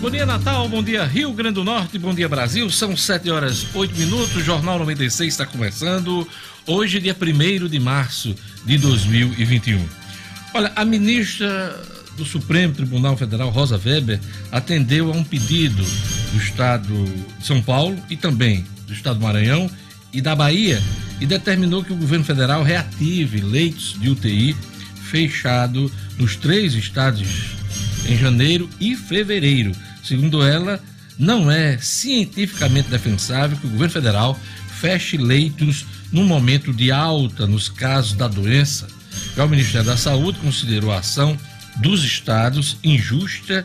Bom dia, Natal. Bom dia, Rio Grande do Norte. Bom dia, Brasil. São 7 horas 8 minutos. O Jornal 96 está começando. Hoje, dia 1 de março de 2021. Olha, a ministra do Supremo Tribunal Federal, Rosa Weber, atendeu a um pedido do Estado de São Paulo e também do Estado do Maranhão e da Bahia e determinou que o governo federal reative leitos de UTI fechado nos três estados em janeiro e fevereiro Segundo ela, não é cientificamente defensável que o governo federal feche leitos no momento de alta nos casos da doença. Já o Ministério da Saúde considerou a ação dos estados injusta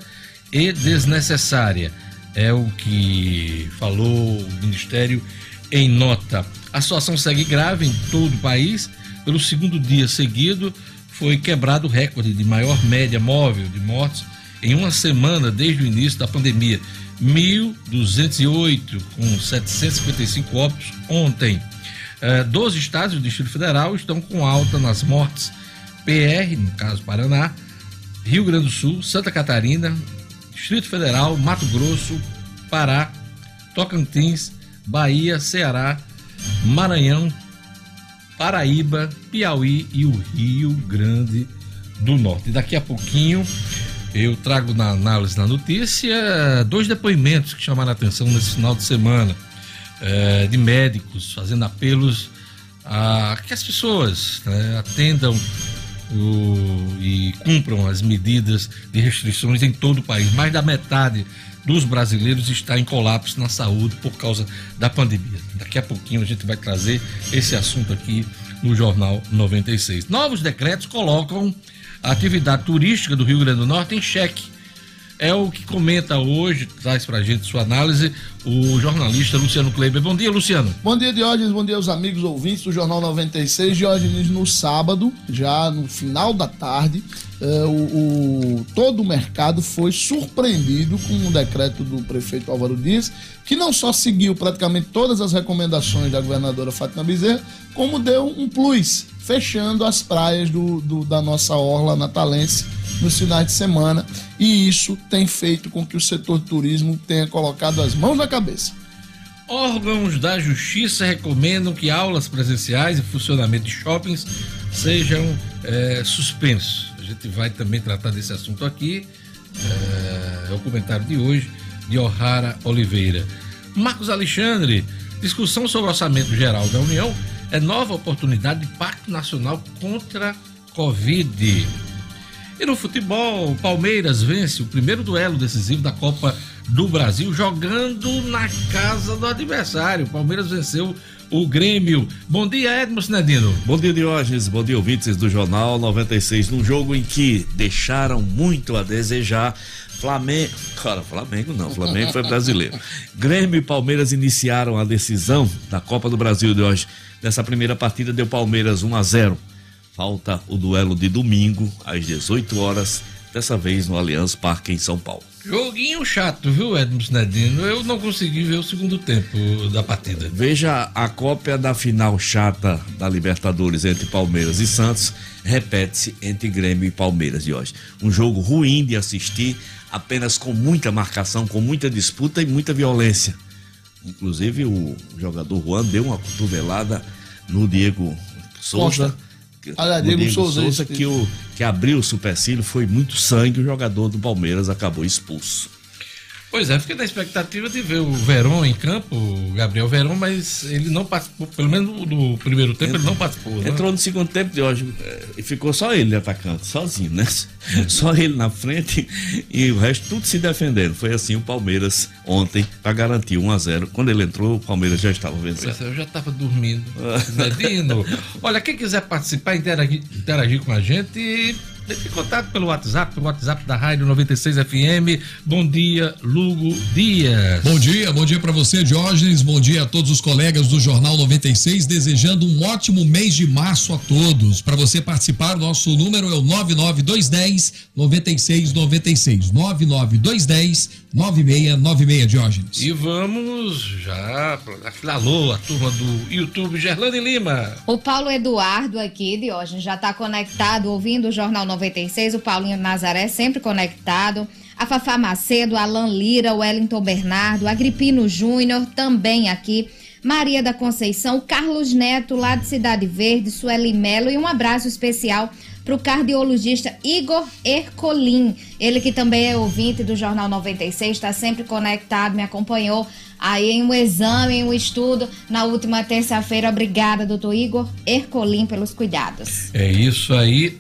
e desnecessária. É o que falou o Ministério em nota. A situação segue grave em todo o país. Pelo segundo dia seguido, foi quebrado o recorde de maior média móvel de mortes em uma semana desde o início da pandemia. 1.208, com 755 óbitos ontem. É, 12 estados do Distrito Federal estão com alta nas mortes. PR, no caso Paraná, Rio Grande do Sul, Santa Catarina, Distrito Federal, Mato Grosso, Pará, Tocantins, Bahia, Ceará, Maranhão, Paraíba, Piauí e o Rio Grande do Norte. Daqui a pouquinho eu trago na análise na notícia dois depoimentos que chamaram a atenção nesse final de semana é, de médicos fazendo apelos a que as pessoas né, atendam o, e cumpram as medidas de restrições em todo o país. Mais da metade dos brasileiros está em colapso na saúde por causa da pandemia. Daqui a pouquinho a gente vai trazer esse assunto aqui no Jornal 96. Novos decretos colocam a atividade turística do Rio Grande do Norte em xeque. É o que comenta hoje, traz pra gente sua análise, o jornalista Luciano Kleber. Bom dia, Luciano. Bom dia, Diógenes. Bom dia aos amigos ouvintes do Jornal 96. Diógenes, no sábado, já no final da tarde, eh, o, o, todo o mercado foi surpreendido com um decreto do prefeito Álvaro Dias, que não só seguiu praticamente todas as recomendações da governadora Fátima Bezerra, como deu um plus fechando as praias do, do, da nossa orla natalense nos finais de semana. E isso tem feito com que o setor turismo tenha colocado as mãos na cabeça. Órgãos da Justiça recomendam que aulas presenciais e funcionamento de shoppings sejam é, suspensos. A gente vai também tratar desse assunto aqui. É, é o comentário de hoje de O'Hara Oliveira. Marcos Alexandre, discussão sobre o orçamento geral da União é nova oportunidade de pacto nacional contra Covid. E no futebol, o Palmeiras vence o primeiro duelo decisivo da Copa do Brasil jogando na casa do adversário. O Palmeiras venceu o Grêmio. Bom dia, Edmo Sinedino. Bom dia, Diógenes. Bom dia, ouvintes do Jornal 96. Num jogo em que deixaram muito a desejar. Flamengo. Cara, Flamengo não, Flamengo foi brasileiro. Grêmio e Palmeiras iniciaram a decisão da Copa do Brasil de hoje. Nessa primeira partida deu Palmeiras 1 a 0. Falta o duelo de domingo às 18 horas, dessa vez no Allianz Parque em São Paulo. Joguinho chato, viu, Edmus Nedino? Eu não consegui ver o segundo tempo da partida. Veja a cópia da final chata da Libertadores entre Palmeiras e Santos repete-se entre Grêmio e Palmeiras de hoje. Um jogo ruim de assistir, apenas com muita marcação, com muita disputa e muita violência. Inclusive o jogador Juan deu uma cotovelada no Diego Souza. Olha, Diego, Diego Souza, Souza que, o, que abriu o supercílio, foi muito sangue, o jogador do Palmeiras acabou expulso. Pois é, fiquei na expectativa de ver o Verón em campo, o Gabriel Verón, mas ele não participou, pelo menos no primeiro tempo Entrou, ele não participou. Né? Entrou no segundo tempo de hoje é, e ficou só ele atacante, sozinho, né? Só ele na frente e o resto tudo se defendendo. Foi assim o Palmeiras ontem para garantir 1 a 0 Quando ele entrou, o Palmeiras já estava vencendo. É, eu já estava dormindo. Medino. Olha, quem quiser participar, interagir, interagir com a gente entre em contato pelo WhatsApp, pelo WhatsApp da Rádio 96 FM. Bom dia, Lugo Dias. Bom dia, bom dia para você, Diógenes. Bom dia a todos os colegas do Jornal 96. Desejando um ótimo mês de março a todos. Para você participar, nosso número é o 99210 9696. 99210 9696, Diógenes. E vamos já alô, a turma do YouTube, Gerlane Lima. O Paulo Eduardo aqui, Diógenes, já está conectado, ouvindo o Jornal 96. O Paulinho Nazaré sempre conectado. a Fafá Macedo, Alan Lira, Wellington Bernardo, Agripino Júnior, também aqui. Maria da Conceição, Carlos Neto, lá de Cidade Verde, Sueli Melo e um abraço especial para o cardiologista Igor Ercolim. Ele que também é ouvinte do Jornal 96, está sempre conectado, me acompanhou aí em um exame, em um estudo na última terça-feira. Obrigada, doutor Igor Ercolim, pelos cuidados. É isso aí.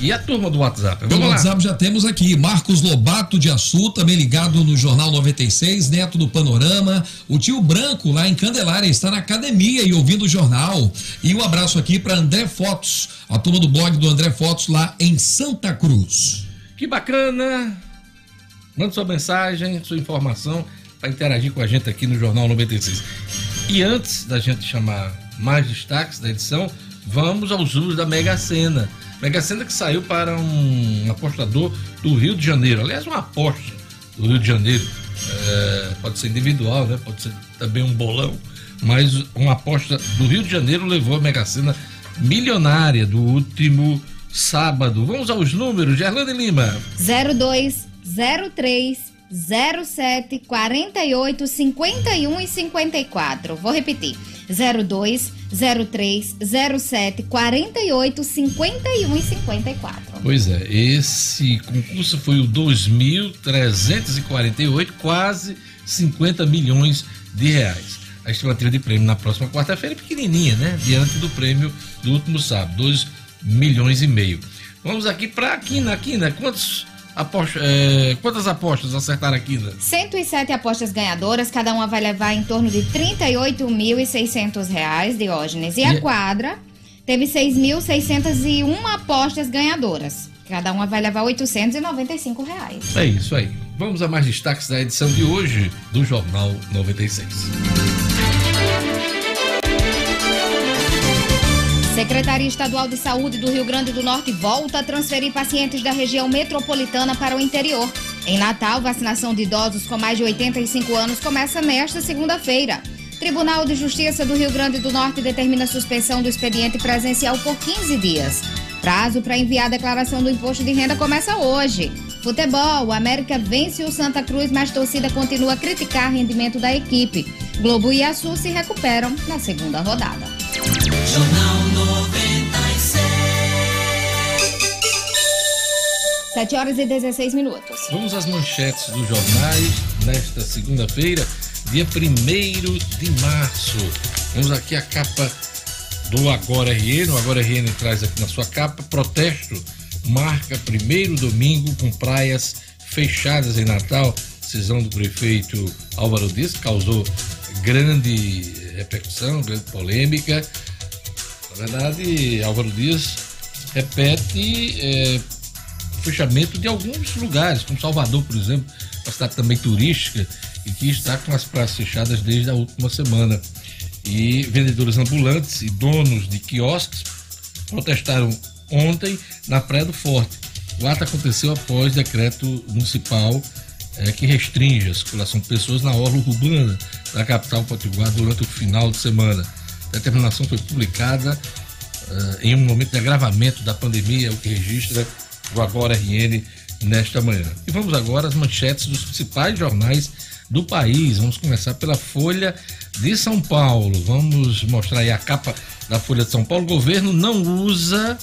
E a turma do WhatsApp? Vamos lá. WhatsApp já temos aqui Marcos Lobato de Açu, também ligado no Jornal 96, Neto do Panorama. O tio Branco, lá em Candelária, está na academia e ouvindo o jornal. E um abraço aqui para André Fotos, a turma do blog do André Fotos lá em Santa Cruz. Que bacana! Manda sua mensagem, sua informação para interagir com a gente aqui no Jornal 96. E antes da gente chamar mais destaques da edição, vamos aos usos da Mega Sena. Mega Sena que saiu para um apostador do Rio de Janeiro. Aliás, uma aposta do Rio de Janeiro. É, pode ser individual, né? pode ser também um bolão. Mas uma aposta do Rio de Janeiro levou a Mega Sena milionária do último sábado. Vamos aos números, Gerlane Lima. 02, 03, 07, 48, 51 e 54. Vou repetir. 02 03 07 48 51 e 54. Pois é, esse concurso foi o 2348, quase 50 milhões de reais. A estimativa de prêmio na próxima quarta-feira é pequenininha, né? Diante do prêmio do último sábado, 2 milhões e meio. Vamos aqui para a Quina. Quina, quantos Aposta, é, quantas apostas acertaram aqui? Né? 107 apostas ganhadoras, cada uma vai levar em torno de R$ 38.600, Diógenes. E, e a quadra teve 6.601 apostas ganhadoras. Cada uma vai levar 895 reais. É isso aí. Vamos a mais destaques da edição de hoje do Jornal 96. Secretaria Estadual de Saúde do Rio Grande do Norte volta a transferir pacientes da região metropolitana para o interior. Em Natal, vacinação de idosos com mais de 85 anos começa nesta segunda-feira. Tribunal de Justiça do Rio Grande do Norte determina suspensão do expediente presencial por 15 dias. Prazo para enviar a declaração do imposto de renda começa hoje. Futebol, o América vence o Santa Cruz, mas torcida continua a criticar o rendimento da equipe. Globo e Açu se recuperam na segunda rodada. Jornal 7 horas e 16 minutos. Vamos às manchetes dos jornais nesta segunda-feira, dia 1 de março. Vamos aqui a capa do Agora RN. O Agora RN traz aqui na sua capa protesto marca primeiro domingo com praias fechadas em Natal. Decisão do prefeito Álvaro Dias causou grande repercussão, grande polêmica. Na verdade, Álvaro Dias repete é, fechamento de alguns lugares, como Salvador, por exemplo, uma cidade também turística e que está com as praias fechadas desde a última semana. E vendedores ambulantes e donos de quiosques protestaram ontem na Praia do Forte. O ato aconteceu após decreto municipal é, que restringe a circulação de pessoas na orla urbana da capital potiguar durante o final de semana. A determinação foi publicada uh, em um momento de agravamento da pandemia, o que registra o Agora RN nesta manhã. E vamos agora às manchetes dos principais jornais do país. Vamos começar pela Folha de São Paulo. Vamos mostrar aí a capa da Folha de São Paulo. O governo não usa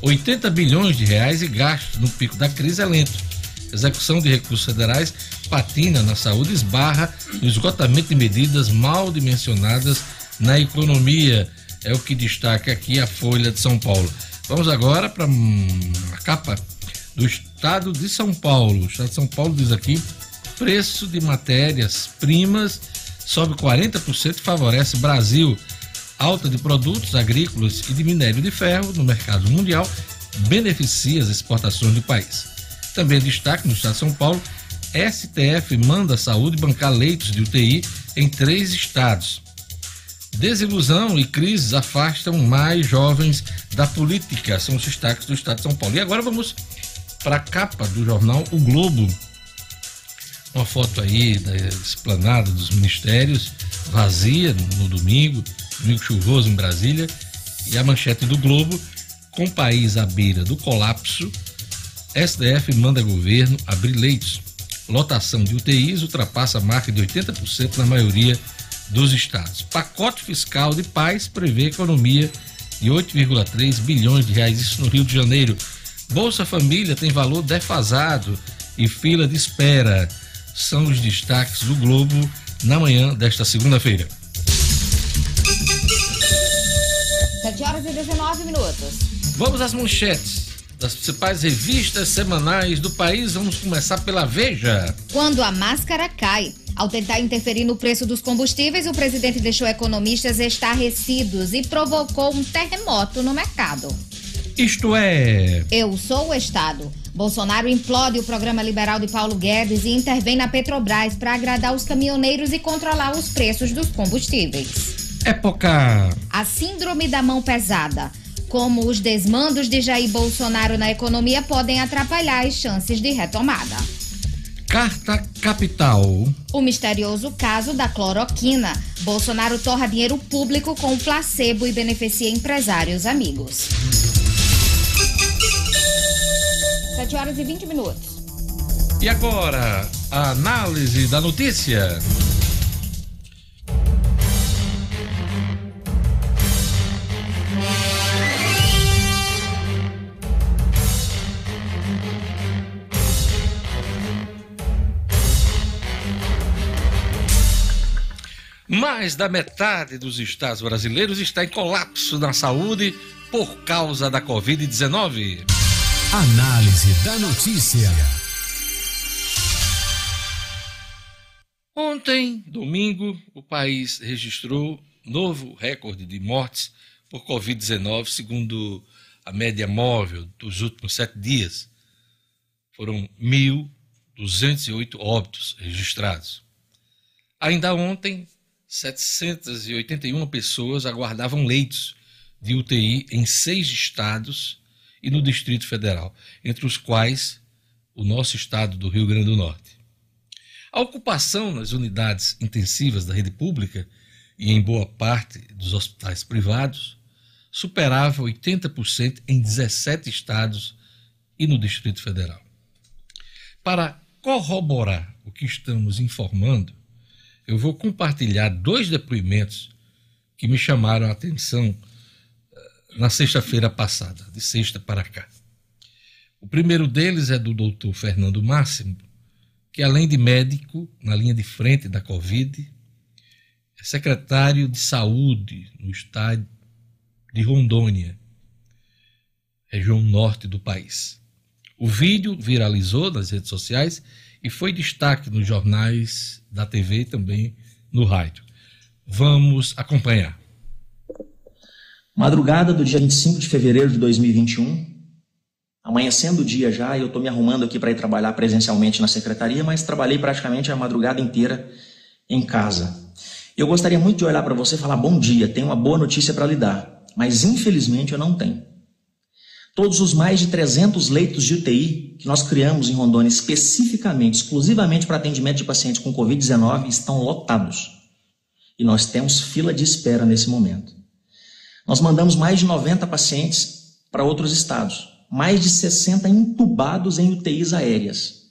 80 bilhões de reais e gasto no pico da crise é lento execução de recursos federais patina na saúde, esbarra no esgotamento de medidas mal dimensionadas na economia. É o que destaca aqui a Folha de São Paulo. Vamos agora para a capa do Estado de São Paulo. O Estado de São Paulo diz aqui: preço de matérias-primas sobe 40% e favorece Brasil. Alta de produtos agrícolas e de minério de ferro no mercado mundial beneficia as exportações do país. Também destaque no estado de São Paulo, STF manda a saúde bancar leitos de UTI em três estados. Desilusão e crises afastam mais jovens da política, são os destaques do estado de São Paulo. E agora vamos para a capa do jornal O Globo. Uma foto aí da esplanada dos ministérios, vazia no domingo, domingo chuvoso em Brasília, e a manchete do Globo, com o país à beira do colapso, STF manda governo abrir leitos. Lotação de UTIs ultrapassa a marca de 80% na maioria dos estados. Pacote fiscal de paz prevê economia de 8,3 bilhões de reais, isso no Rio de Janeiro. Bolsa Família tem valor defasado e fila de espera. São os destaques do Globo na manhã desta segunda-feira. 7 horas e 19 minutos. Vamos às manchetes das principais revistas semanais do país. Vamos começar pela Veja. Quando a máscara cai. Ao tentar interferir no preço dos combustíveis, o presidente deixou economistas estarrecidos e provocou um terremoto no mercado. Isto é. Eu sou o Estado. Bolsonaro implode o programa liberal de Paulo Guedes e intervém na Petrobras para agradar os caminhoneiros e controlar os preços dos combustíveis. Época. A síndrome da mão pesada. Como os desmandos de Jair Bolsonaro na economia podem atrapalhar as chances de retomada. Carta Capital. O misterioso caso da cloroquina. Bolsonaro torra dinheiro público com placebo e beneficia empresários amigos. 7 horas e 20 minutos. E agora, a análise da notícia. Mais da metade dos estados brasileiros está em colapso na saúde por causa da Covid-19. Análise da notícia. Ontem, domingo, o país registrou novo recorde de mortes por Covid-19, segundo a média móvel dos últimos sete dias. Foram 1.208 óbitos registrados. Ainda ontem, 781 pessoas aguardavam leitos de UTI em seis estados e no Distrito Federal, entre os quais o nosso estado do Rio Grande do Norte. A ocupação nas unidades intensivas da rede pública e em boa parte dos hospitais privados superava 80% em 17 estados e no Distrito Federal. Para corroborar o que estamos informando, eu vou compartilhar dois depoimentos que me chamaram a atenção eh, na sexta-feira passada, de sexta para cá. O primeiro deles é do doutor Fernando Máximo, que além de médico na linha de frente da Covid, é secretário de saúde no estado de Rondônia, região norte do país. O vídeo viralizou nas redes sociais e foi destaque nos jornais da TV e também no rádio. Vamos acompanhar. Madrugada do dia 25 de fevereiro de 2021, amanhecendo o dia já, eu estou me arrumando aqui para ir trabalhar presencialmente na secretaria, mas trabalhei praticamente a madrugada inteira em casa. Eu gostaria muito de olhar para você e falar: bom dia, tenho uma boa notícia para lhe dar, mas infelizmente eu não tenho. Todos os mais de 300 leitos de UTI que nós criamos em Rondônia especificamente, exclusivamente para atendimento de pacientes com Covid-19 estão lotados. E nós temos fila de espera nesse momento. Nós mandamos mais de 90 pacientes para outros estados, mais de 60 entubados em UTIs aéreas.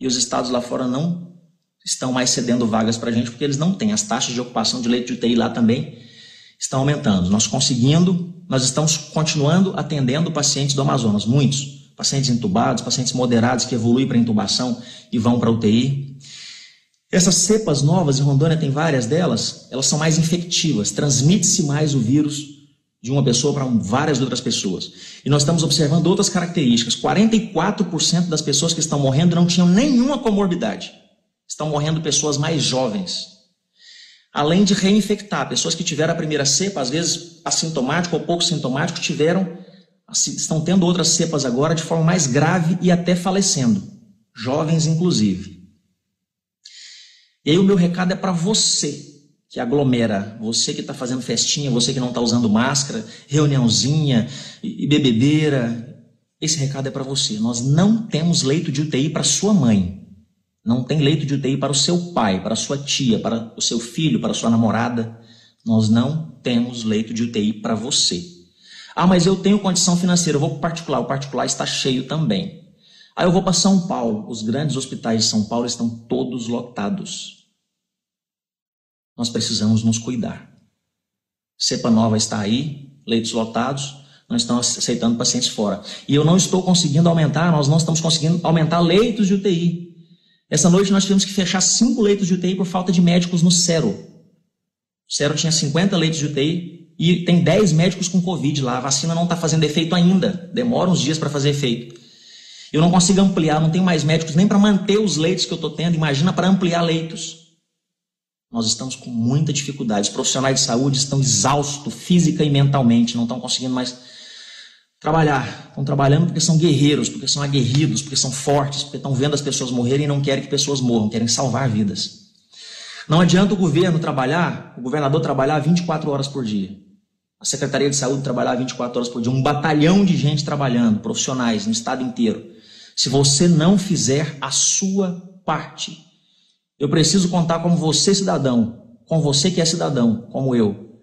E os estados lá fora não estão mais cedendo vagas para a gente porque eles não têm. As taxas de ocupação de leito de UTI lá também estão aumentando. Nós conseguindo, nós estamos continuando atendendo pacientes do Amazonas, muitos. Pacientes entubados, pacientes moderados que evoluem para intubação e vão para UTI. Essas cepas novas, em Rondônia tem várias delas, elas são mais infectivas, transmite-se mais o vírus de uma pessoa para várias outras pessoas. E nós estamos observando outras características. 44% das pessoas que estão morrendo não tinham nenhuma comorbidade. Estão morrendo pessoas mais jovens. Além de reinfectar, pessoas que tiveram a primeira cepa, às vezes assintomático ou pouco sintomático, tiveram, estão tendo outras cepas agora de forma mais grave e até falecendo. Jovens, inclusive. E aí o meu recado é para você que aglomera, você que está fazendo festinha, você que não está usando máscara, reuniãozinha e bebedeira. Esse recado é para você. Nós não temos leito de UTI para sua mãe. Não tem leito de UTI para o seu pai, para a sua tia, para o seu filho, para a sua namorada. Nós não temos leito de UTI para você. Ah, mas eu tenho condição financeira, eu vou para o particular. O particular está cheio também. Aí eu vou para São Paulo. Os grandes hospitais de São Paulo estão todos lotados. Nós precisamos nos cuidar. Cepa nova está aí, leitos lotados, não estão aceitando pacientes fora. E eu não estou conseguindo aumentar, nós não estamos conseguindo aumentar leitos de UTI. Essa noite nós tivemos que fechar cinco leitos de UTI por falta de médicos no Cero. O Cero tinha 50 leitos de UTI e tem 10 médicos com Covid lá. A vacina não está fazendo efeito ainda. Demora uns dias para fazer efeito. Eu não consigo ampliar, não tenho mais médicos nem para manter os leitos que eu estou tendo. Imagina para ampliar leitos. Nós estamos com muita dificuldade. Os profissionais de saúde estão exaustos física e mentalmente, não estão conseguindo mais trabalhar. Estão trabalhando porque são guerreiros, porque são aguerridos, porque são fortes, porque estão vendo as pessoas morrerem e não querem que pessoas morram, querem salvar vidas. Não adianta o governo trabalhar, o governador trabalhar 24 horas por dia. A Secretaria de Saúde trabalhar 24 horas por dia, um batalhão de gente trabalhando, profissionais no estado inteiro. Se você não fizer a sua parte, eu preciso contar como você, cidadão, com você que é cidadão, como eu.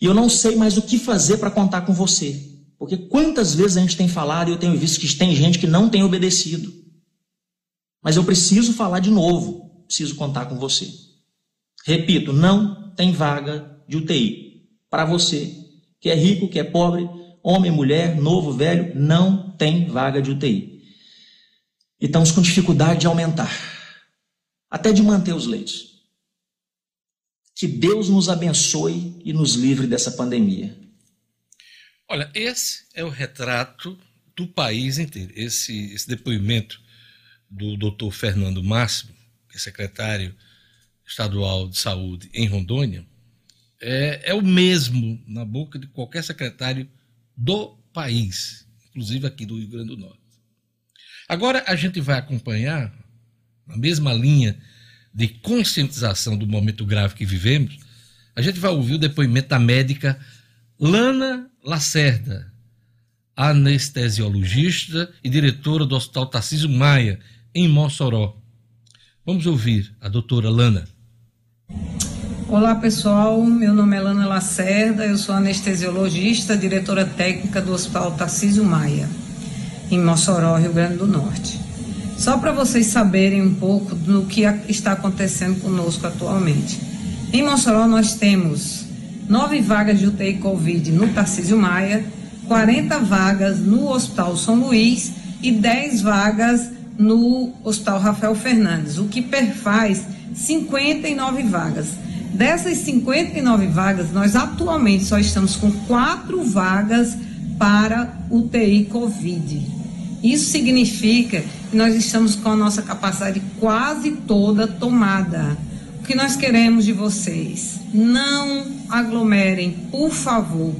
E eu não sei mais o que fazer para contar com você. Porque quantas vezes a gente tem falado e eu tenho visto que tem gente que não tem obedecido. Mas eu preciso falar de novo, preciso contar com você. Repito, não tem vaga de UTI. Para você que é rico, que é pobre, homem, mulher, novo, velho, não tem vaga de UTI. E estamos com dificuldade de aumentar, até de manter os leitos. Que Deus nos abençoe e nos livre dessa pandemia. Olha, esse é o retrato do país inteiro. Esse, esse depoimento do doutor Fernando Máximo, que é secretário estadual de saúde em Rondônia, é, é o mesmo na boca de qualquer secretário do país, inclusive aqui do Rio Grande do Norte. Agora a gente vai acompanhar, na mesma linha de conscientização do momento grave que vivemos, a gente vai ouvir o depoimento da médica Lana Lacerda, anestesiologista e diretora do Hospital Tarcísio Maia, em Mossoró. Vamos ouvir a doutora Lana. Olá pessoal, meu nome é Lana Lacerda, eu sou anestesiologista, diretora técnica do Hospital Tarcísio Maia, em Mossoró, Rio Grande do Norte. Só para vocês saberem um pouco do que está acontecendo conosco atualmente. Em Mossoró nós temos nove vagas de UTI Covid no Tarcísio Maia, 40 vagas no Hospital São Luís e 10 vagas no Hospital Rafael Fernandes, o que perfaz 59 vagas. Dessas 59 vagas, nós atualmente só estamos com quatro vagas para UTI Covid. Isso significa que nós estamos com a nossa capacidade quase toda tomada. O que nós queremos de vocês? Não aglomerem, por favor.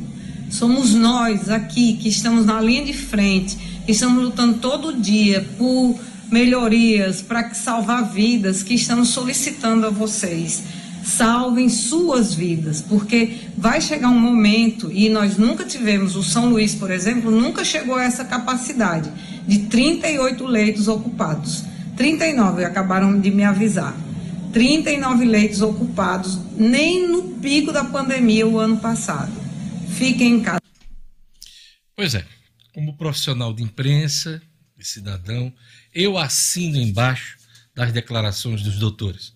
Somos nós aqui que estamos na linha de frente, que estamos lutando todo dia por melhorias para salvar vidas, que estamos solicitando a vocês. Salvem suas vidas, porque vai chegar um momento, e nós nunca tivemos, o São Luís, por exemplo, nunca chegou a essa capacidade de 38 leitos ocupados. 39 acabaram de me avisar. 39 leitos ocupados, nem no pico da pandemia o ano passado. Fiquem em casa. Pois é, como profissional de imprensa e cidadão, eu assino embaixo das declarações dos doutores.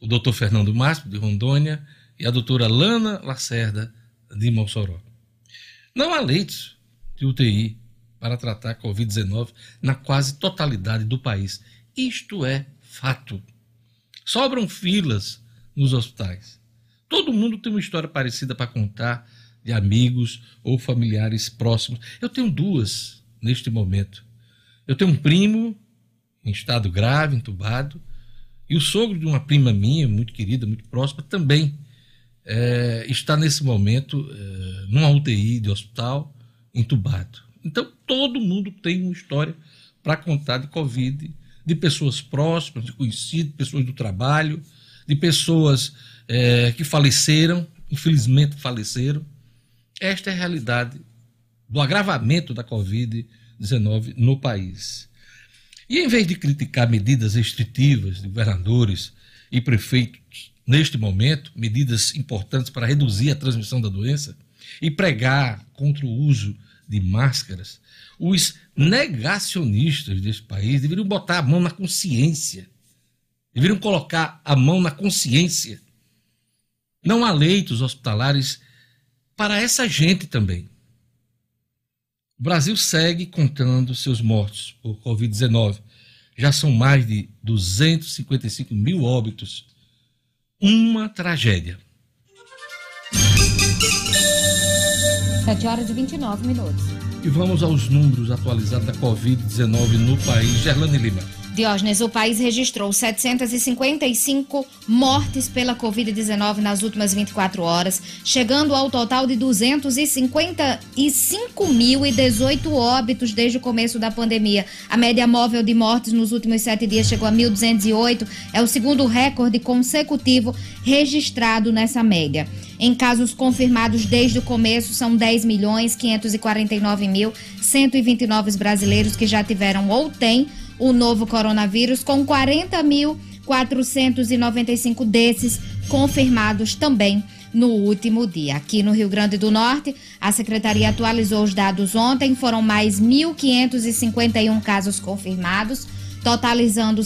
O doutor Fernando Márcio, de Rondônia, e a doutora Lana Lacerda, de Mossoró. Não há leitos de UTI para tratar a Covid-19 na quase totalidade do país. Isto é fato. Sobram filas nos hospitais. Todo mundo tem uma história parecida para contar de amigos ou familiares próximos. Eu tenho duas neste momento. Eu tenho um primo em estado grave, entubado, e o sogro de uma prima minha, muito querida, muito próxima, também é, está nesse momento é, numa UTI de hospital, entubado. Então, todo mundo tem uma história para contar de Covid de pessoas próximas, de conhecidos, pessoas do trabalho, de pessoas é, que faleceram, infelizmente faleceram. Esta é a realidade do agravamento da Covid-19 no país. E em vez de criticar medidas restritivas de governadores e prefeitos neste momento, medidas importantes para reduzir a transmissão da doença, e pregar contra o uso de máscaras, os negacionistas desse país deveriam botar a mão na consciência. Deveriam colocar a mão na consciência. Não há leitos hospitalares para essa gente também. O Brasil segue contando seus mortos por Covid-19. Já são mais de 255 mil óbitos. Uma tragédia. 7 horas e 29 minutos. E vamos aos números atualizados da Covid-19 no país. Gerlane Lima. Diógenes, o país registrou 755 mortes pela Covid-19 nas últimas 24 horas, chegando ao total de 255.018 óbitos desde o começo da pandemia. A média móvel de mortes nos últimos sete dias chegou a 1.208, é o segundo recorde consecutivo registrado nessa média. Em casos confirmados desde o começo, são 10 milhões 549 mil 129 brasileiros que já tiveram ou têm o novo coronavírus, com 40.495 desses confirmados também no último dia. Aqui no Rio Grande do Norte, a secretaria atualizou os dados ontem, foram mais 1.551 casos confirmados, totalizando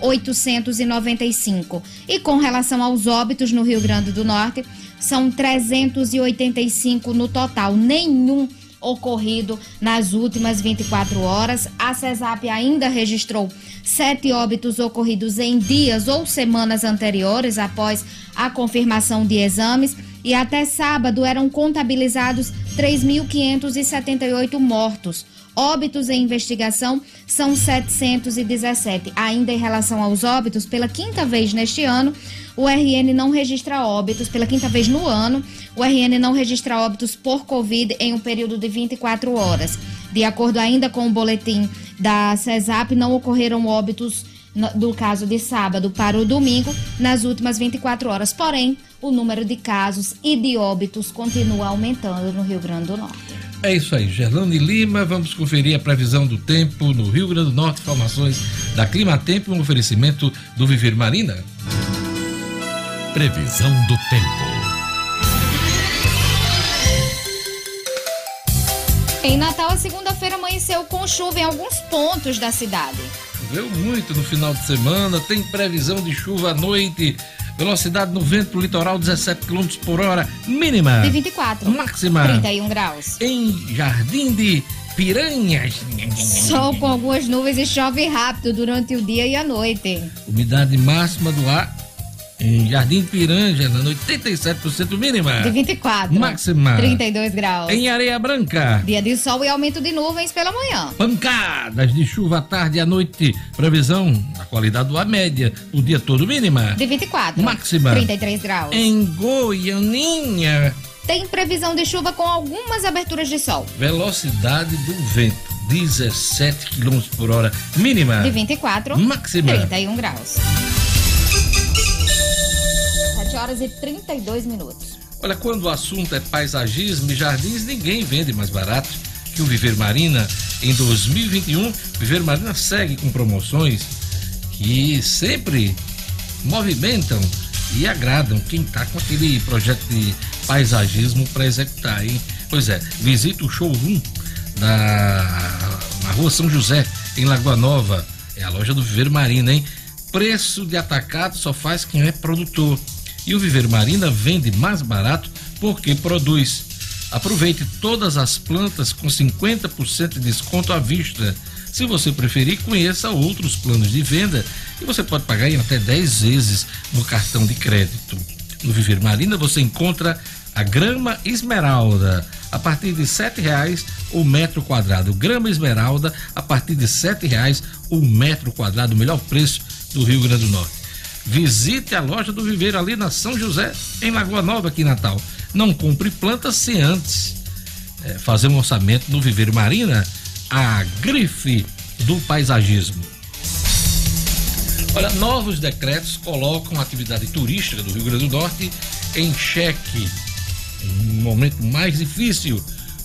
166.895. E com relação aos óbitos no Rio Grande do Norte, são 385 no total, nenhum ocorrido nas últimas 24 horas. A CESAP ainda registrou sete óbitos ocorridos em dias ou semanas anteriores após a confirmação de exames. E até sábado eram contabilizados 3.578 mortos. Óbitos em investigação são 717. Ainda em relação aos óbitos, pela quinta vez neste ano, o RN não registra óbitos, pela quinta vez no ano, o RN não registra óbitos por Covid em um período de 24 horas. De acordo ainda com o boletim da CESAP, não ocorreram óbitos do caso de sábado para o domingo nas últimas 24 horas. Porém, o número de casos e de óbitos continua aumentando no Rio Grande do Norte. É isso aí, Gerlane Lima. Vamos conferir a previsão do tempo no Rio Grande do Norte. Informações da Clima Tempo, um oferecimento do Viver Marina. Previsão do tempo. Em Natal, a segunda-feira amanheceu com chuva em alguns pontos da cidade. Choveu muito no final de semana, tem previsão de chuva à noite. Velocidade no vento litoral 17 km por hora, mínima. De 24. Máxima. 31 graus. Em Jardim de Piranhas. Sol com algumas nuvens e chove rápido durante o dia e a noite. Umidade máxima do ar em Jardim Piranja, na 87% mínima. De 24. Máxima. 32 graus. Em Areia Branca. Dia de sol e aumento de nuvens pela manhã. Pancadas de chuva à tarde e à noite. Previsão da qualidade do ar média. O dia todo mínima. De 24. Máxima. 33 graus. Em Goianinha. Tem previsão de chuva com algumas aberturas de sol. Velocidade do vento. 17 km por hora. Mínima. De 24. Máxima. 31 graus. 7 horas e 32 minutos. Olha, quando o assunto é paisagismo e jardins, ninguém vende mais barato que o Viver Marina. Em 2021, Viver Marina segue com promoções que sempre movimentam e agradam quem está com aquele projeto de paisagismo para executar, hein? Pois é, visita o showroom na rua São José, em Lagoa Nova. É a loja do Viver Marina, hein? Preço de atacado só faz quem é produtor. E o Viver Marina vende mais barato porque produz. Aproveite todas as plantas com 50% de desconto à vista. Se você preferir, conheça outros planos de venda e você pode pagar em até 10 vezes no cartão de crédito. No Viver Marina você encontra a grama esmeralda a partir de sete reais o metro quadrado. Grama esmeralda a partir de sete reais o metro quadrado, melhor preço do Rio Grande do Norte. Visite a loja do Viveiro ali na São José, em Lagoa Nova, aqui em Natal. Não compre plantas sem antes é, fazer um orçamento no Viveiro Marina, a grife do paisagismo. Olha, novos decretos colocam a atividade turística do Rio Grande do Norte em xeque. Um momento mais difícil.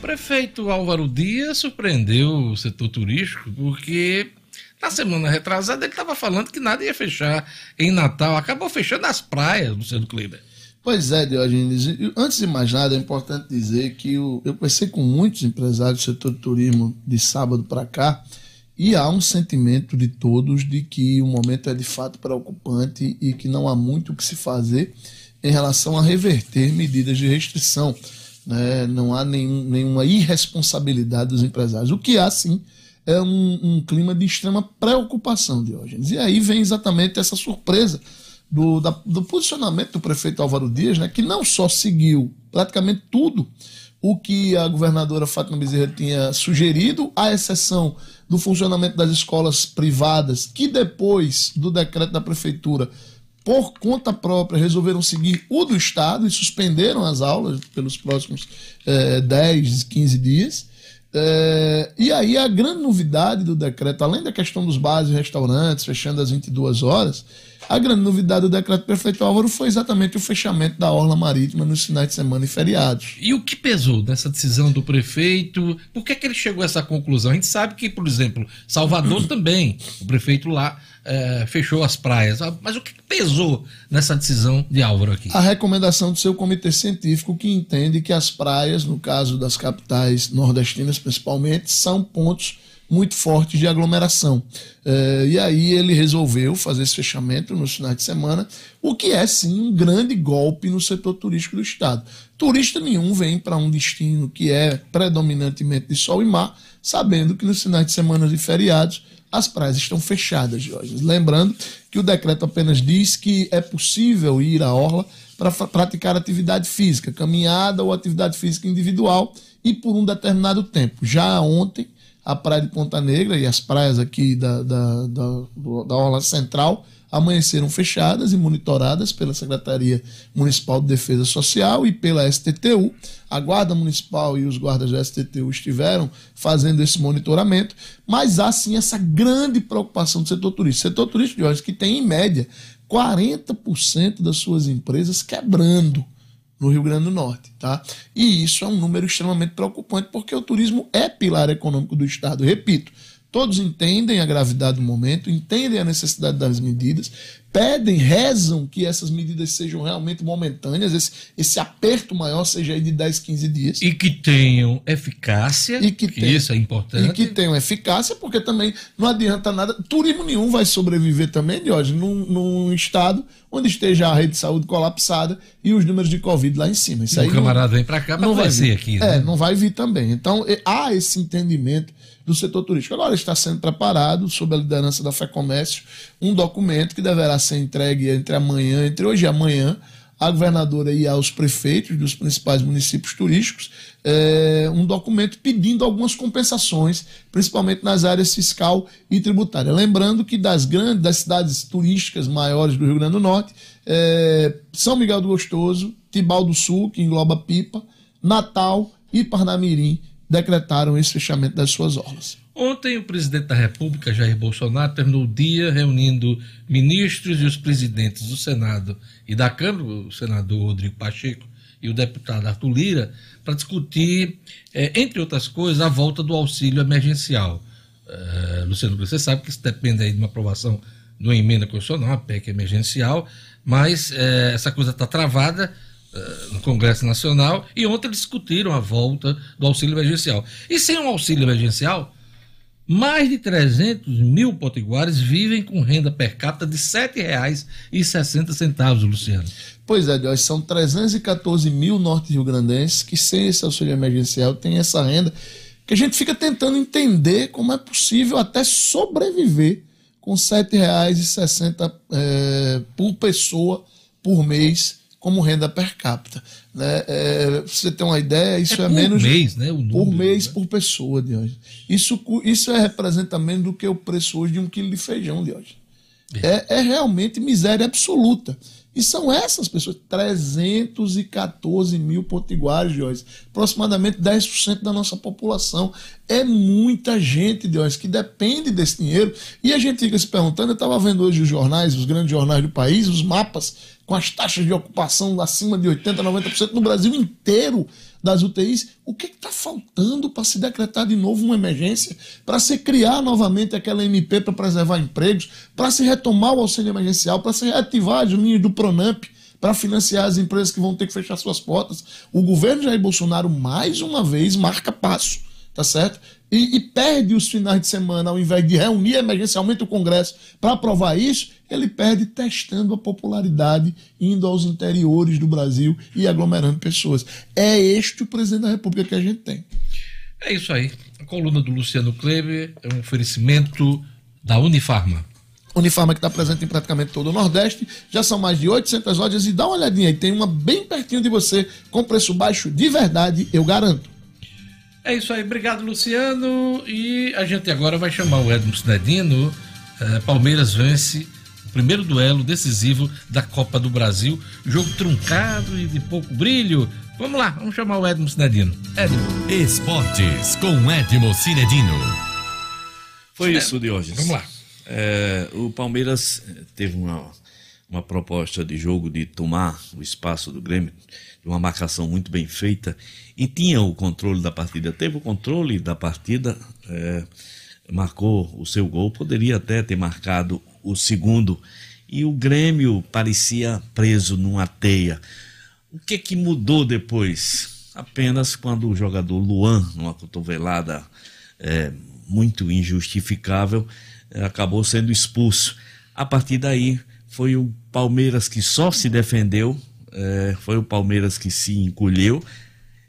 Prefeito Álvaro Dias surpreendeu o setor turístico porque na semana retrasada ele estava falando que nada ia fechar em Natal. Acabou fechando as praias, Luciano Kleber. Pois é, Diogenes. Antes de mais nada, é importante dizer que eu, eu conversei com muitos empresários do setor de turismo de sábado para cá e há um sentimento de todos de que o momento é de fato preocupante e que não há muito o que se fazer em relação a reverter medidas de restrição. Né? Não há nenhum, nenhuma irresponsabilidade dos empresários. O que há, sim, é um, um clima de extrema preocupação, Diógenes. E aí vem exatamente essa surpresa do, da, do posicionamento do prefeito Álvaro Dias, né, que não só seguiu praticamente tudo o que a governadora Fátima Bezerra tinha sugerido, à exceção do funcionamento das escolas privadas, que depois do decreto da prefeitura, por conta própria, resolveram seguir o do Estado e suspenderam as aulas pelos próximos eh, 10, 15 dias. É, e aí a grande novidade do decreto, além da questão dos bares e restaurantes fechando às 22 horas, a grande novidade do decreto prefeito Álvaro foi exatamente o fechamento da orla marítima nos finais de semana e feriados. E o que pesou nessa decisão do prefeito? Por que, é que ele chegou a essa conclusão? A gente sabe que, por exemplo, Salvador também, o prefeito lá é, fechou as praias. Ah, mas o que pesou nessa decisão de Álvaro aqui? A recomendação do seu comitê científico que entende que as praias, no caso das capitais nordestinas principalmente, são pontos muito fortes de aglomeração. É, e aí ele resolveu fazer esse fechamento nos finais de semana, o que é sim um grande golpe no setor turístico do estado. Turista nenhum vem para um destino que é predominantemente de sol e mar, sabendo que nos finais de semana e feriados as praias estão fechadas, Jorge. Lembrando que o decreto apenas diz que é possível ir à orla para praticar atividade física, caminhada ou atividade física individual e por um determinado tempo. Já ontem, a praia de Ponta Negra e as praias aqui da, da, da, da Orla Central amanheceram fechadas e monitoradas pela Secretaria Municipal de Defesa Social e pela STTU. A Guarda Municipal e os guardas da STTU estiveram fazendo esse monitoramento, mas há sim essa grande preocupação do setor turístico. Setor turístico, Jorge, que tem em média 40% das suas empresas quebrando no Rio Grande do Norte, tá? E isso é um número extremamente preocupante porque o turismo é pilar econômico do estado. Repito, todos entendem a gravidade do momento, entendem a necessidade das medidas, pedem, rezam que essas medidas sejam realmente momentâneas, esse, esse aperto maior seja aí de 10, 15 dias. E que tenham eficácia, e que, que isso é importante. E que tenham eficácia, porque também não adianta nada, turismo nenhum vai sobreviver também, hoje num, num estado onde esteja a rede de saúde colapsada e os números de Covid lá em cima. Isso o aí camarada não, vem para cá, mas não vai, ser aqui. Né? É, não vai vir também. Então, há esse entendimento do setor turístico. Agora está sendo preparado, sob a liderança da FEComércio, um documento que deverá ser entregue entre amanhã, entre hoje e amanhã, à governadora e aos prefeitos dos principais municípios turísticos, é, um documento pedindo algumas compensações, principalmente nas áreas fiscal e tributária. Lembrando que das grandes, das cidades turísticas maiores do Rio Grande do Norte, é, São Miguel do Gostoso, Tibau do Sul, que engloba Pipa, Natal e Parnamirim decretaram esse fechamento das suas orlas. Ontem, o presidente da República, Jair Bolsonaro, terminou o dia reunindo ministros e os presidentes do Senado e da Câmara, o senador Rodrigo Pacheco e o deputado Arthur Lira, para discutir, é, entre outras coisas, a volta do auxílio emergencial. É, Luciano, você sabe que isso depende aí de uma aprovação de uma emenda constitucional, uma PEC emergencial, mas é, essa coisa está travada no Congresso Nacional e ontem discutiram a volta do auxílio emergencial. E sem um auxílio emergencial, mais de 300 mil potiguares vivem com renda per capita de R$ 7,60, Luciano. Pois é, Deus, são 314 mil norte-rio-grandenses que, sem esse auxílio emergencial, têm essa renda que a gente fica tentando entender como é possível até sobreviver com R$ 7,60 é, por pessoa por mês como renda per capita. Né? É, pra você ter uma ideia, isso é, É por menos. mês, né? O por número, mês, né? por pessoa de hoje. Isso, isso é, representa menos do que o preço hoje de um quilo de feijão de hoje. É, é realmente miséria absoluta. E são essas pessoas, 314 mil potiguares, Diógenes, aproximadamente 10% da nossa população. É muita gente, Diógenes, que depende desse dinheiro. E a gente fica se perguntando, eu estava vendo hoje os jornais, os grandes jornais do país, os mapas com as taxas de ocupação acima de 80%, 90% no Brasil inteiro das UTIs, o que está faltando para se decretar de novo uma emergência, para se criar novamente aquela MP para preservar empregos, para se retomar o auxílio emergencial, para se reativar as linhas do Pronamp, para financiar as empresas que vão ter que fechar suas portas. O governo Jair Bolsonaro, mais uma vez, marca passo, tá certo? E, e perde os finais de semana, ao invés de reunir emergencialmente o Congresso para aprovar isso, ele perde testando a popularidade, indo aos interiores do Brasil e aglomerando pessoas. É este o presidente da República que a gente tem. É isso aí. A coluna do Luciano Kleber é um oferecimento da Unifarma. Unifarma que está presente em praticamente todo o Nordeste. Já são mais de 800 lojas e dá uma olhadinha aí. Tem uma bem pertinho de você, com preço baixo de verdade, eu garanto. É isso aí, obrigado Luciano. E a gente agora vai chamar o Edmo Cinedino. Eh, Palmeiras vence o primeiro duelo decisivo da Copa do Brasil. Jogo truncado e de pouco brilho. Vamos lá, vamos chamar o Edmo Cinedino. Edmo. Esportes com Edmo Cinedino. Foi isso, Diógenes. Vamos lá. É, o Palmeiras teve uma, uma proposta de jogo de tomar o espaço do Grêmio, uma marcação muito bem feita, e tinha o controle da partida. Teve o controle da partida, é, marcou o seu gol, poderia até ter marcado o segundo, e o Grêmio parecia preso numa teia. O que que mudou depois? Apenas quando o jogador Luan, numa cotovelada é, muito injustificável, é, acabou sendo expulso. A partir daí, foi o Palmeiras que só se defendeu, é, foi o Palmeiras que se encolheu,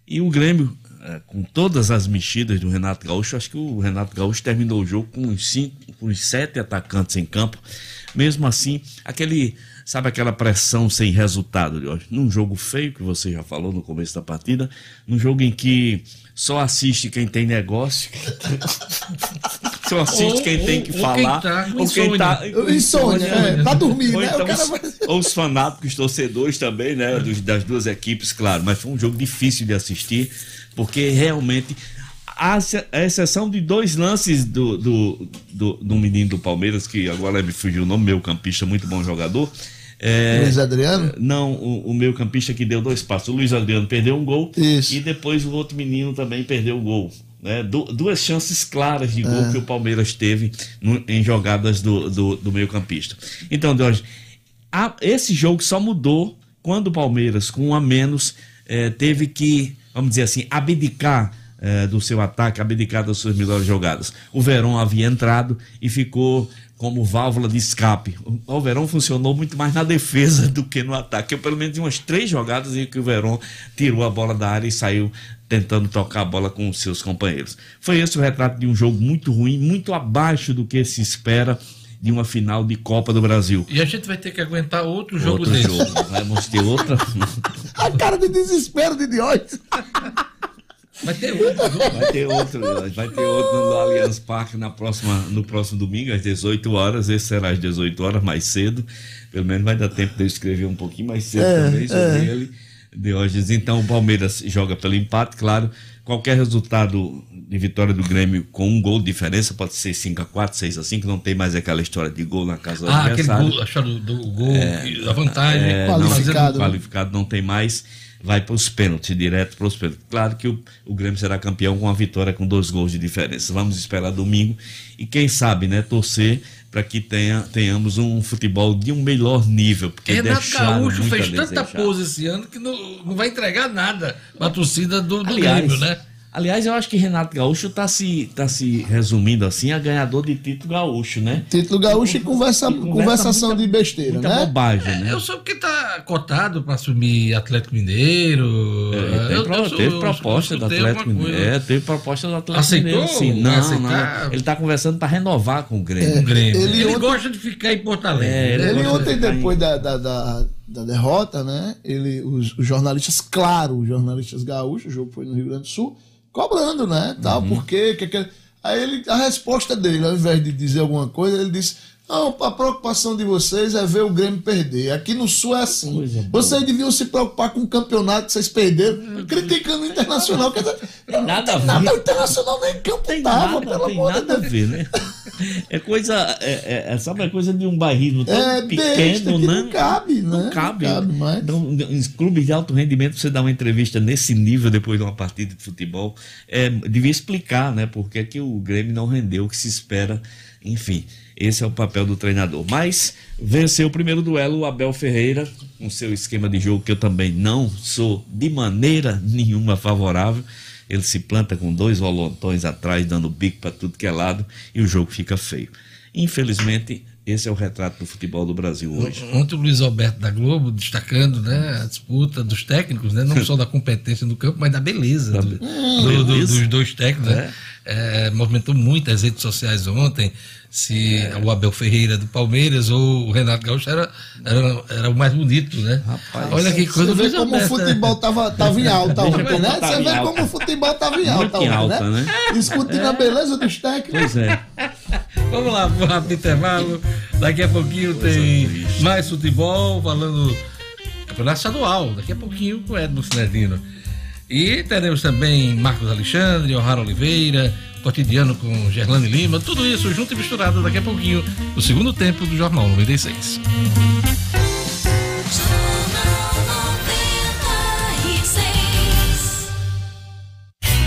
e o Grêmio, é, com todas as mexidas do Renato Gaúcho, acho que o Renato Gaúcho terminou o jogo com uns, cinco, com uns sete atacantes em campo. Mesmo assim, aquele, sabe aquela pressão sem resultado, Jorge? Num jogo feio, que você já falou no começo da partida, num jogo em que só assiste quem tem negócio, só assiste Ou- quem tem que ou falar, quem tá ou quem tá insônia. Insônia, é, pra dormir, ou né? então os- vai- ou os fanáticos torcedores também, né? dos- das duas equipes, claro. Mas foi um jogo difícil de assistir, porque realmente, a a exceção de dois lances do, do, do, do menino do Palmeiras, que agora me fugiu o nome, meu campista, muito bom jogador. É, Luiz Adriano? Não, o, o meu campista que deu dois passos. O Luiz Adriano perdeu um gol. Isso. E depois o outro menino também perdeu o gol. Né? Du- duas chances claras de gol É. que o Palmeiras teve no- em jogadas do, do, do meio campista. Então, Deus, esse jogo só mudou quando o Palmeiras, com um a menos, eh, teve que, vamos dizer assim, abdicar eh, do seu ataque, abdicar das suas melhores jogadas. O Verón havia entrado e ficou como válvula de escape. O- Verón funcionou muito mais na defesa do que no ataque. Eu, pelo menos umas três jogadas em que o Verón tirou a bola da área e saiu tentando tocar a bola com os seus companheiros. Foi esse o retrato de um jogo muito ruim, muito abaixo do que se espera de uma final de Copa do Brasil. E a gente vai ter que aguentar outro jogo Outro desse. jogo. Vamos ter outra. A cara de desespero de Diógenes. Vai ter outro. Vai ter outro, vai ter outro no Allianz Parque na próxima, no próximo domingo, às 18 horas. Esse será às 18 horas, mais cedo. Pelo menos vai dar tempo de eu escrever um pouquinho mais cedo É, também sobre é. ele. De hoje. Então o Palmeiras joga pelo empate, claro. Qualquer resultado de vitória do Grêmio com um gol de diferença, pode ser 5x4, 6x5, não tem mais aquela história de gol na casa do Ah, aquele adversário. gol, achado do gol, a vantagem. É, Qualificado, Não, qualificado não tem mais, vai para os pênaltis, direto para os pênaltis. Claro que o, o Grêmio será campeão com uma vitória com dois gols de diferença. Vamos esperar domingo e quem sabe, né, torcer para que tenha, tenhamos um futebol de um melhor nível. Porque Renato Gaúcho a fez tanta pose esse ano que não, não vai entregar nada pra torcida do, do Aliás, Grêmio, né? Aliás, eu acho que Renato Gaúcho está se, tá se resumindo assim a ganhador de título gaúcho, né? Título gaúcho e conversa, E conversa conversação muita- de besteira, Muita né? bobagem, né? Eu soube que tá cotado pra assumir Atlético Mineiro. É, tem Eu- pro- eu sou- teve eu proposta do Atlético Mineiro. É, teve proposta do Atlético Aceitou? Mineiro. Sim. Não, aceitar? não. Ele está conversando para renovar com o Grêmio. O Grêmio. Ele Ele, ontem- gosta de ficar em Porto Alegre. É? Ele gosta ontem, de depois em- da, da, da- da derrota, né? Ele, os, os, jornalistas, claro, os jornalistas gaúchos, o jogo foi no Rio Grande do Sul, cobrando, né? Tal, uhum. por quê? Que, que, aí ele, a resposta dele, ao invés de dizer alguma coisa, ele disse: Não, a preocupação de vocês é ver o Grêmio perder. Aqui no Sul é assim. Vocês deviam se preocupar com o campeonato que vocês perderam, criticando o Internacional. Quer dizer, nada a ver. Nada, o Internacional nem campo tem tava, nada, pelo amor de Deus. A ver, né? É coisa, é, é, é, sabe, é coisa de um barril tão é, pequeno, né? Não cabe, não né? cabe. Não cabe mais. Então, em clubes de alto rendimento, você dá uma entrevista nesse nível depois de uma partida de futebol, é, devia explicar, né? Porque é que o Grêmio não rendeu o que se espera. Enfim, esse é o papel do treinador. Mas venceu o primeiro duelo o Abel Ferreira, com seu esquema de jogo que eu também não sou de maneira nenhuma favorável ele se planta com dois volontões atrás, dando bico para tudo que é lado, e o jogo fica feio. Infelizmente, esse é o retrato do futebol do Brasil hoje. Ontem o Luiz Alberto da Globo destacando né, a disputa dos técnicos, né, não só da competência no campo, mas da beleza, da, do, do, beleza. dos dois técnicos. Né? É. É, movimentou muito as redes sociais ontem se é. o Abel Ferreira do Palmeiras ou o Renato Gaúcho era, era, era o mais bonito, né? Rapaz, Olha que coisa. Você vê como o futebol tava, tava em alta ontem, né? Você vê como o futebol tava em alta ontem, alta, né? né? Discutindo a beleza dos técnicos. Pois é. Vamos lá, vamos rápido intervalo. Daqui a pouquinho tem mais futebol, falando campeonato estadual. Daqui a pouquinho com o Edmo Cinedino. E teremos também Marcos Alexandre, O'Hara Oliveira, cotidiano com Gerlane Lima, tudo isso junto e misturado daqui a pouquinho, no segundo tempo do Jornal 96.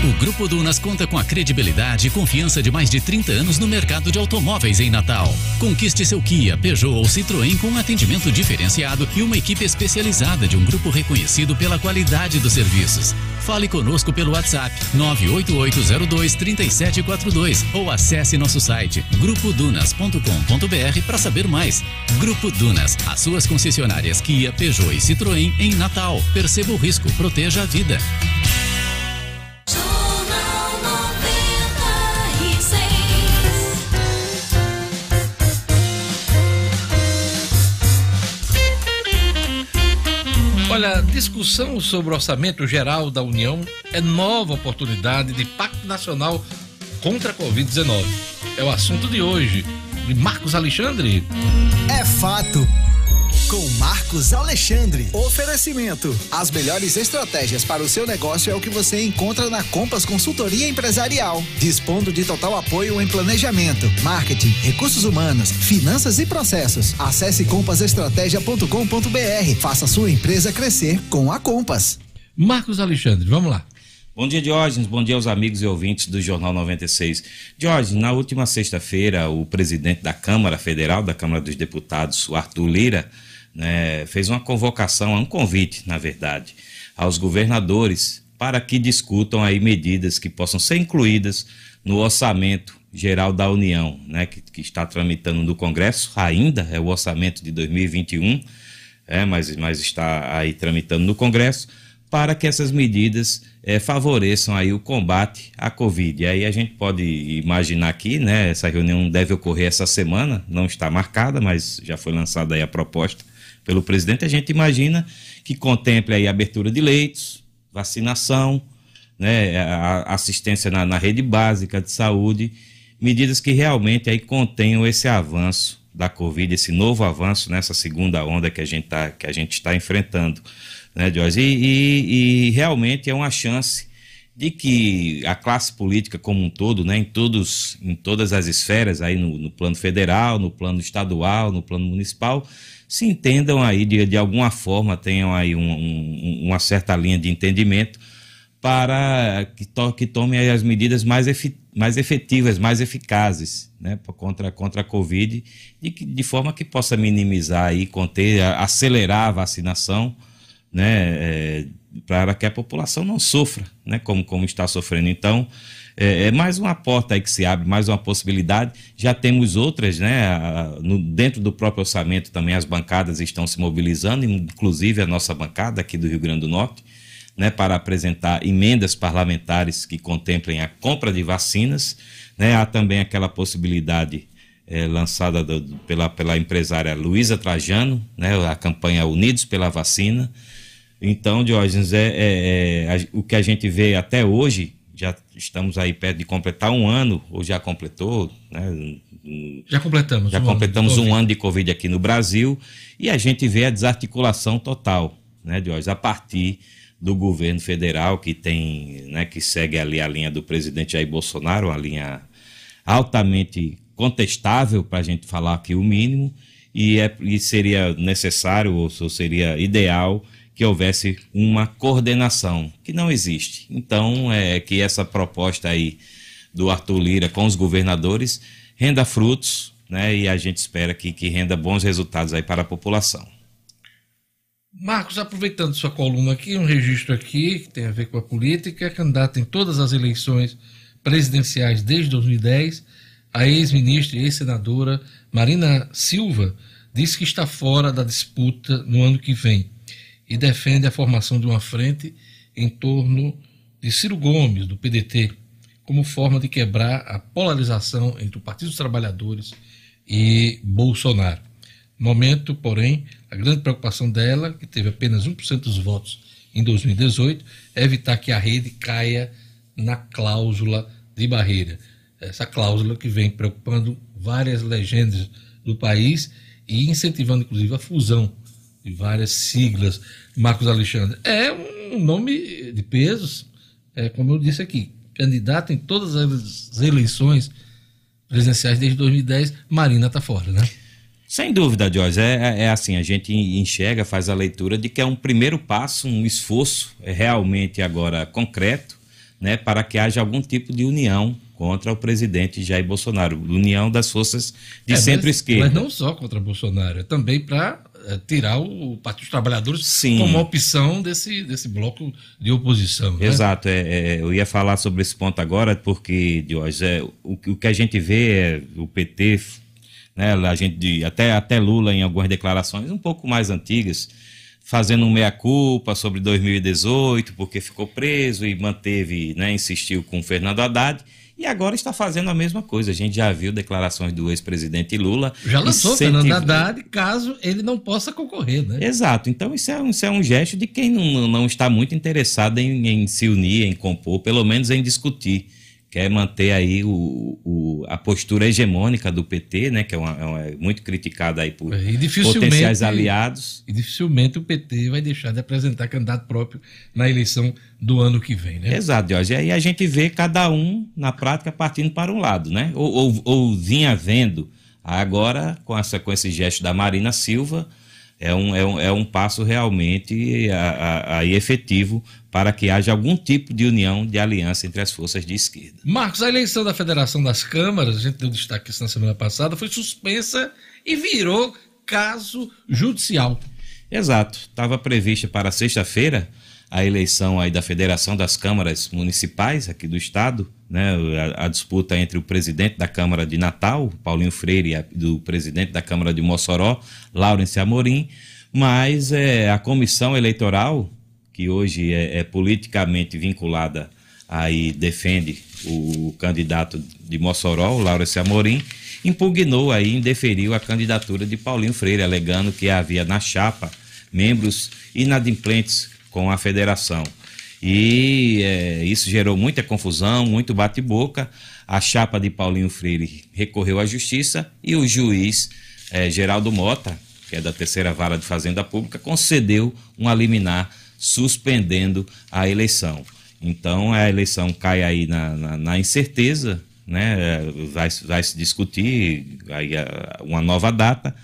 O Grupo Dunas conta com a credibilidade e confiança de mais de 30 anos no mercado de automóveis em Natal. Conquiste seu Kia, Peugeot ou Citroën com um atendimento diferenciado e uma equipe especializada de um grupo reconhecido pela qualidade dos serviços. Fale conosco pelo WhatsApp 988023742 ou acesse nosso site grupodunas.com.br para saber mais. Grupo Dunas, as suas concessionárias Kia, Peugeot e Citroën em Natal. Perceba o risco, proteja a vida. Discussão sobre o orçamento geral da União é nova oportunidade de pacto nacional contra a Covid-19. É o assunto de hoje. De Marcos Alexandre. É fato com Marcos Alexandre. Oferecimento: as melhores estratégias para o seu negócio é o que você encontra na Compass Consultoria Empresarial, dispondo de total apoio em planejamento, marketing, recursos humanos, finanças e processos. Acesse compassestratégia.com.br. Faça sua empresa crescer com a Compass. Marcos Alexandre, vamos lá. Bom dia, Diógenes. Bom dia aos amigos e ouvintes do Jornal 96. Diógenes, na última sexta-feira, o presidente da Câmara Federal, da Câmara dos Deputados, o Arthur Lira, né, fez uma convocação, um convite, na verdade, aos governadores para que discutam aí medidas que possam ser incluídas no orçamento geral da União, né, que, que está tramitando no Congresso, ainda é o orçamento de 2021, é, mas, mas está aí tramitando no Congresso, para que essas medidas é, favoreçam aí o combate à Covid. E aí a gente pode imaginar aqui, né, essa reunião deve ocorrer essa semana, não está marcada, mas já foi lançada aí a proposta pelo presidente, a gente imagina que contemple aí abertura de leitos, vacinação, né, assistência na, na rede básica de saúde, medidas que realmente aí contenham esse avanço da Covid, esse novo avanço nessa segunda onda que a gente está que a gente está enfrentando, né, Jorge? E, e, e, realmente é uma chance de que a classe política como um todo, né, em todos, em todas as esferas, aí no, no plano federal, no plano estadual, no plano municipal, se entendam aí de, de alguma forma, tenham aí um, um, uma certa linha de entendimento para que, to, que tomem as medidas mais, efi, mais efetivas, mais eficazes né, contra, contra a Covid, de, de forma que possa minimizar e conter, acelerar a vacinação, né, é, para que a população não sofra, né, como, como está sofrendo. Então, é, é, mais uma porta aí que se abre, mais uma possibilidade. Já temos outras, né? No, dentro do próprio orçamento também as bancadas estão se mobilizando, inclusive a nossa bancada aqui do Rio Grande do Norte, né? Para apresentar emendas parlamentares que contemplem a compra de vacinas. Né? Há também aquela possibilidade é, lançada do, pela, pela empresária Luísa Trajano, né, a campanha Unidos pela Vacina. Então, Diógenes, é, é, é, o que a gente vê até hoje, estamos aí perto de completar um ano, ou já completou, né, já completamos. Já um completamos ano um ano de Covid aqui no Brasil e a gente vê a desarticulação total, né, Diógenes, a partir do governo federal que tem, né, que segue ali a linha do presidente Jair Bolsonaro, uma linha altamente contestável, para a gente falar aqui o mínimo, e, é, e seria necessário, ou seria ideal, que houvesse uma coordenação, que não existe. Então, é que essa proposta aí do Arthur Lira com os governadores renda frutos, né? E a gente espera que, que renda bons resultados aí para a população. Marcos, aproveitando sua coluna aqui, um registro aqui que tem a ver com a política, candidato em todas as eleições presidenciais desde 2010, a ex-ministra e ex-senadora Marina Silva diz que está fora da disputa no ano que vem e defende a formação de uma frente em torno de Ciro Gomes, do PDT, como forma de quebrar a polarização entre o Partido dos Trabalhadores e Bolsonaro. No momento, porém, a grande preocupação dela, que teve apenas 1% dos votos em 2018, é evitar que a rede caia na cláusula de barreira essa cláusula que vem preocupando várias legendas do país e incentivando, inclusive, a fusão de várias siglas. Marcos Alexandre é um nome de pesos, é, como eu disse aqui, candidato em todas as eleições presidenciais desde 2010. Marina está fora, né? Sem dúvida, Jorge. É, é, é, assim, a gente enxerga, faz a leitura de que é um primeiro passo, um esforço é realmente agora concreto, né, para que haja algum tipo de união contra o presidente Jair Bolsonaro, união das forças de é, centro-esquerda. Mas, mas, não só contra Bolsonaro, é também para tirar o Partido dos Trabalhadores Sim. como opção desse, desse bloco de oposição. Né? Exato, é, é, eu ia falar sobre esse ponto agora, porque, Diógenes, é, o, o que a gente vê é o PT, né, a gente, até, até Lula em algumas declarações um pouco mais antigas, fazendo um meia-culpa sobre 2018, porque ficou preso e manteve, né, insistiu com Fernando Haddad. E agora está fazendo a mesma coisa. A gente já viu declarações do ex-presidente Lula. Já lançou incentiv... Fernando Haddad, caso ele não possa concorrer, né? Exato. Então, isso é, isso é um gesto de quem não, não está muito interessado em, em se unir, em compor, pelo menos em discutir quer manter aí o, o, a postura hegemônica do PT, né, que é, uma, é, uma, é muito criticada aí por potenciais aliados. E dificilmente o PT vai deixar de apresentar candidato próprio na eleição do ano que vem, né? Exato, Jorge. E aí a gente vê cada um, na prática, partindo para um lado, né? Ou, ou, ou vinha vendo agora, com, essa, com esse gesto da Marina Silva, é um, é um, é um passo realmente a, a, a efetivo para que haja algum tipo de união, de aliança entre as forças de esquerda. Marcos, a eleição da Federação das Câmaras, a gente deu destaque isso na semana passada, foi suspensa e virou caso judicial. Exato. Estava prevista para sexta-feira a eleição aí da Federação das Câmaras Municipais aqui do Estado, né, a, a, disputa entre o presidente da Câmara de Natal, Paulinho Freire, e a, do presidente da Câmara de Mossoró, Laurence Amorim, mas é, a comissão eleitoral, que hoje é, é politicamente vinculada aí defende o, candidato de Mossoró, Laurence Amorim, impugnou aí, indeferiu a candidatura de Paulinho Freire, alegando que havia na chapa membros inadimplentes com a federação. E é, isso gerou muita confusão, muito bate-boca. A chapa de Paulinho Freire recorreu à justiça e o juiz é, Geraldo Mota, que é da terceira vara de Fazenda Pública, concedeu um liminar suspendendo a eleição. Então a eleição cai aí na, na, na incerteza, né? vai, vai se discutir aí uma nova data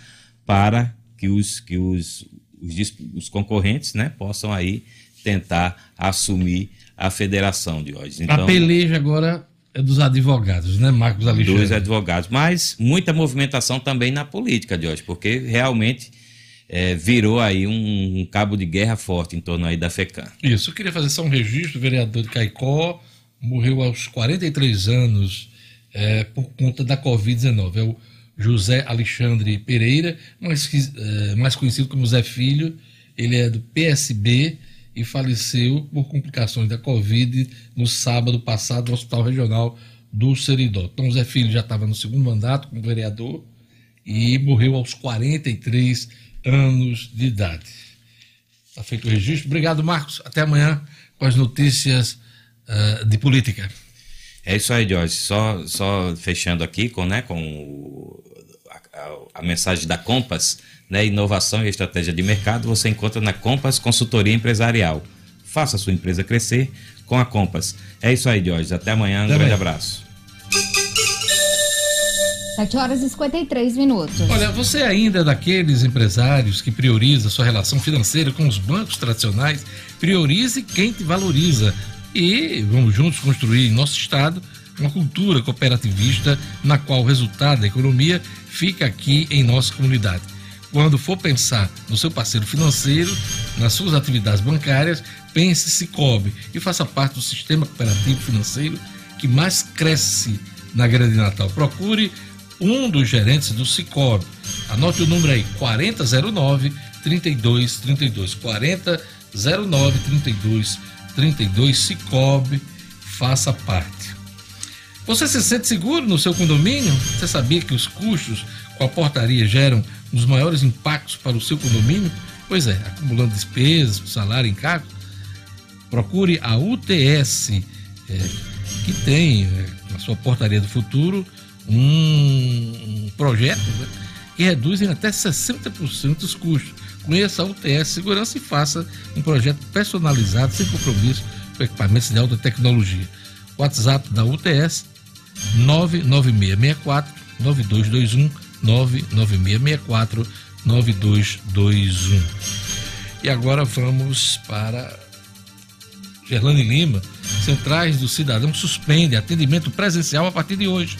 para que os, que os os, os concorrentes né, possam aí tentar assumir a federação de hoje. Então, a peleja agora é dos advogados, né, Marcos Alexandre? Dos advogados, mas muita movimentação também na política de hoje, porque realmente é, virou aí um, um, cabo de guerra forte em torno aí da FECAM. Isso, eu queria fazer só um registro, o vereador de Caicó morreu aos 43 anos é, por conta da Covid-19. É o José Alexandre Pereira, mais, é, mais conhecido como Zé Filho. Ele é do PSB e faleceu por complicações da Covid no sábado passado no Hospital Regional do Seridó. Então, Zé Filho já estava no segundo mandato como vereador e morreu aos 43 anos de idade. Está feito o registro. Obrigado, Marcos. Até amanhã com as notícias uh, de política. É isso aí, Jorge. Só, só fechando aqui com, né, com a, a, mensagem da Compass, né, inovação e estratégia de mercado, você encontra na Compass Consultoria Empresarial. Faça a sua empresa crescer com a Compass. É isso aí, Jorge. Até amanhã. Um Até grande abraço. 7 horas e 53 minutos. Olha, você ainda é daqueles empresários que prioriza sua relação financeira com os bancos tradicionais? Priorize quem te valoriza. E vamos juntos construir em nosso estado uma cultura cooperativista na qual o resultado da economia fica aqui em nossa comunidade. Quando for pensar no seu parceiro financeiro, nas suas atividades bancárias, pense Cicobi e faça parte do sistema cooperativo financeiro que mais cresce na Grande Natal. Procure um dos gerentes do Cicobi. Anote o número aí, 4009 3232. 4009 3232 Cicobi, faça parte. Você se sente seguro no seu condomínio? Você sabia que os custos com a portaria geram um dos maiores impactos para o seu condomínio? Pois é, acumulando despesas, salário, encargo. Procure a UTS, é, que tem é, na sua portaria do futuro um, projeto né, que reduz em até 60% os custos. Conheça a UTS Segurança e faça um projeto personalizado, sem compromisso, com equipamentos de alta tecnologia. WhatsApp da UTS 99664 9221 99664 9221. E agora vamos para Gerlane Lima. Centrais do Cidadão suspende atendimento presencial a partir de hoje.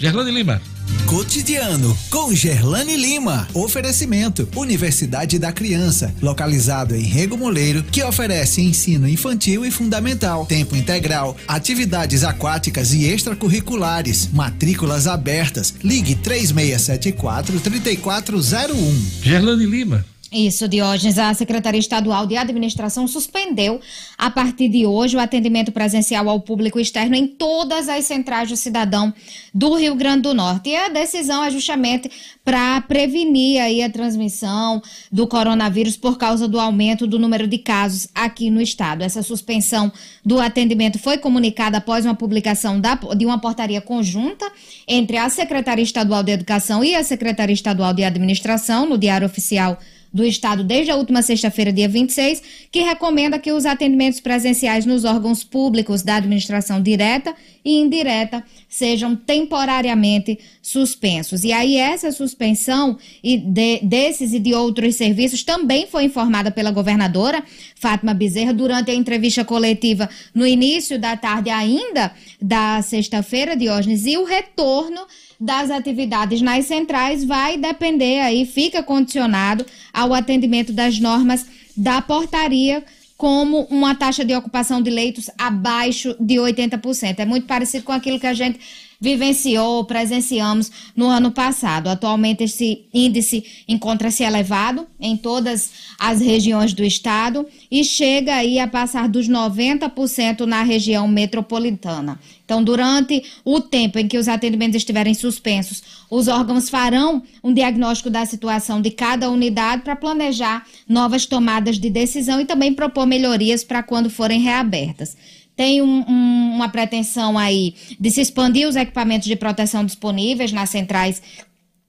Gerlane Lima. Cotidiano com Gerlane Lima. Oferecimento: Universidade da Criança, localizado em Rego Moleiro, que oferece ensino infantil e fundamental, tempo integral, atividades aquáticas e extracurriculares, matrículas abertas. Ligue 3674 3401. Gerlane Lima. Isso, Diógenes. A Secretaria Estadual de Administração suspendeu, a partir de hoje, o atendimento presencial ao público externo em todas as centrais do cidadão do Rio Grande do Norte. E a decisão é justamente para prevenir aí a transmissão do coronavírus por causa do aumento do número de casos aqui no estado. Essa suspensão do atendimento foi comunicada após uma publicação da, de uma portaria conjunta entre a Secretaria Estadual de Educação e a Secretaria Estadual de Administração no Diário Oficial do Estado desde a última sexta-feira, dia 26, que recomenda que os atendimentos presenciais nos órgãos públicos da administração direta e indireta sejam temporariamente suspensos. E aí, essa suspensão e de, desses e de outros serviços também foi informada pela governadora Fátima Bezerra durante a entrevista coletiva no início da tarde, ainda da sexta-feira, Diógenes, e o retorno das atividades nas centrais vai depender aí, fica condicionado ao atendimento das normas da portaria como uma taxa de ocupação de leitos abaixo de 80%. É muito parecido com aquilo que a gente vivenciou, presenciamos no ano passado. Atualmente, esse índice encontra-se elevado em todas as regiões do estado e chega aí a passar dos 90% na região metropolitana. Então, durante o tempo em que os atendimentos estiverem suspensos, os órgãos farão um diagnóstico da situação de cada unidade para planejar novas tomadas de decisão e também propor melhorias para quando forem reabertas tem um, um, uma pretensão aí de se expandir os equipamentos de proteção disponíveis nas centrais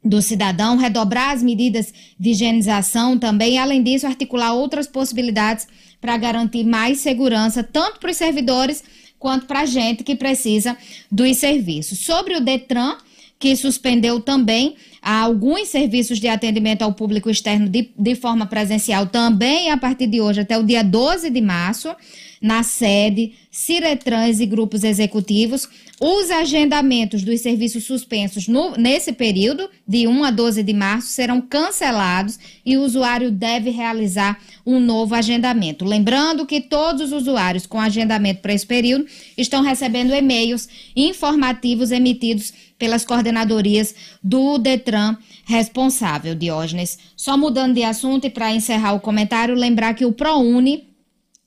do cidadão, redobrar as medidas de higienização também, além disso, articular outras possibilidades para garantir mais segurança, tanto para os servidores quanto para a gente que precisa dos serviços. Sobre o Detran, que suspendeu também alguns serviços de atendimento ao público externo de, de forma presencial também a partir de hoje até o dia 12 de março na sede, Ciretrans e grupos executivos. Os agendamentos dos serviços suspensos no, nesse período, de 1 a 12 de março, serão cancelados e o usuário deve realizar um novo agendamento. Lembrando que todos os usuários com agendamento para esse período estão recebendo e-mails informativos emitidos pelas coordenadorias do Detran responsável, Diógenes. Só mudando de assunto e para encerrar o comentário, lembrar que o ProUni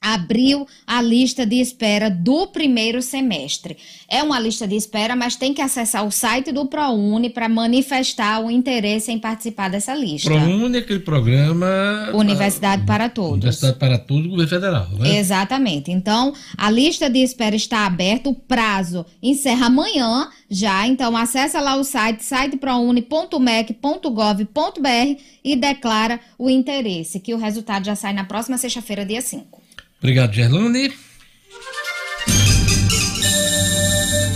abriu a lista de espera do primeiro semestre. É uma lista de espera, mas tem que acessar o site do ProUni para manifestar o interesse em participar dessa lista. ProUni é aquele programa. Universidade uh, para Todos. Universidade para Todos do governo federal, né? Exatamente. Então, a lista de espera está aberta, o prazo encerra amanhã já. Então, acessa lá o site, siteprouni.mec.gov.br e declara o interesse, que o resultado já sai na próxima sexta-feira, dia 5. Obrigado, Gerlane.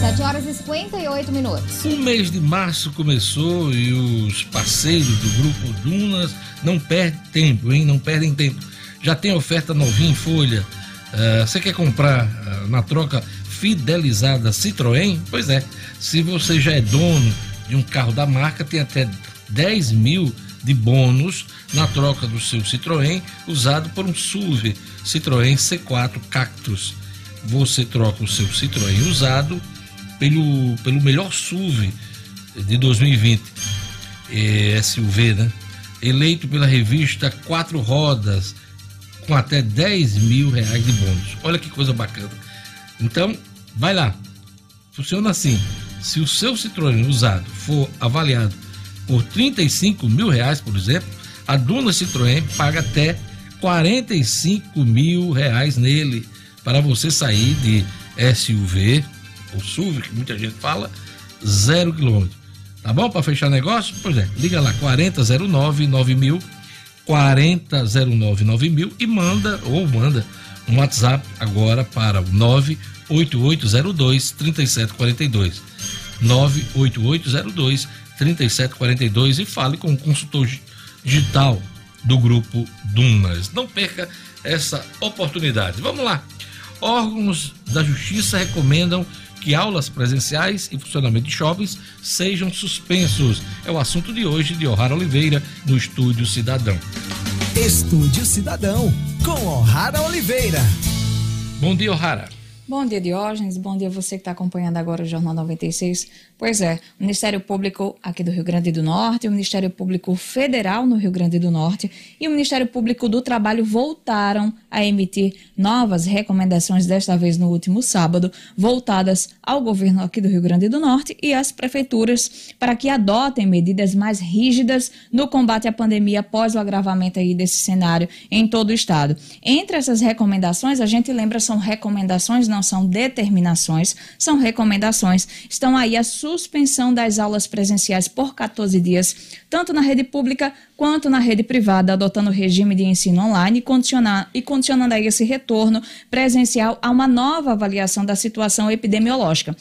7 horas e 58 minutos. O mês de março começou e os parceiros do grupo Dunas não perdem tempo, hein? Não perdem tempo. Já tem oferta novinha em folha. Uh, você quer comprar uh, na troca fidelizada Citroën? Pois é. Se você já é dono de um carro da marca, tem até 10 mil de bônus na troca do seu Citroën usado por um SUV Citroën C4 Cactus. Você troca o seu Citroën usado pelo, pelo melhor SUV de 2020, é, SUV, né? Eleito pela revista Quatro Rodas, com até 10 mil reais de bônus. Olha que coisa bacana. Então, vai lá. Funciona assim. Se o seu Citroën usado for avaliado por 35 mil reais, por exemplo, a Duna Citroën paga até 45 mil reais nele para você sair de SUV ou SUV, que muita gente fala, zero quilômetro. Tá bom? Para fechar negócio? Pois é, liga lá, 4009 9000, 4009 9000 e manda, ou manda, um WhatsApp agora para o 98802 3742. 98802 3742 e fale com o consultor digital do grupo Dunas. Não perca essa oportunidade. Vamos lá. Órgãos da Justiça recomendam que aulas presenciais e funcionamento de shoppings sejam suspensos. É o assunto de hoje de O'Hara Oliveira no Estúdio Cidadão. Estúdio Cidadão com O'Hara Oliveira. Bom dia, O'Hara. Bom dia, Diógenes. Bom dia você que está acompanhando agora o Jornal 96. Pois é, o Ministério Público aqui do Rio Grande do Norte, o Ministério Público Federal no Rio Grande do Norte e o Ministério Público do Trabalho voltaram a emitir novas recomendações, desta vez no último sábado, voltadas ao governo aqui do Rio Grande do Norte e às prefeituras para que adotem medidas mais rígidas no combate à pandemia após o agravamento aí desse cenário em todo o estado. Entre essas recomendações, a gente lembra, são recomendações, não não são determinações, são recomendações. Estão aí a suspensão das aulas presenciais por 14 dias, tanto na rede pública quanto na rede privada, adotando o regime de ensino online e, e condicionando aí esse retorno presencial a uma nova avaliação da situação epidemiológica.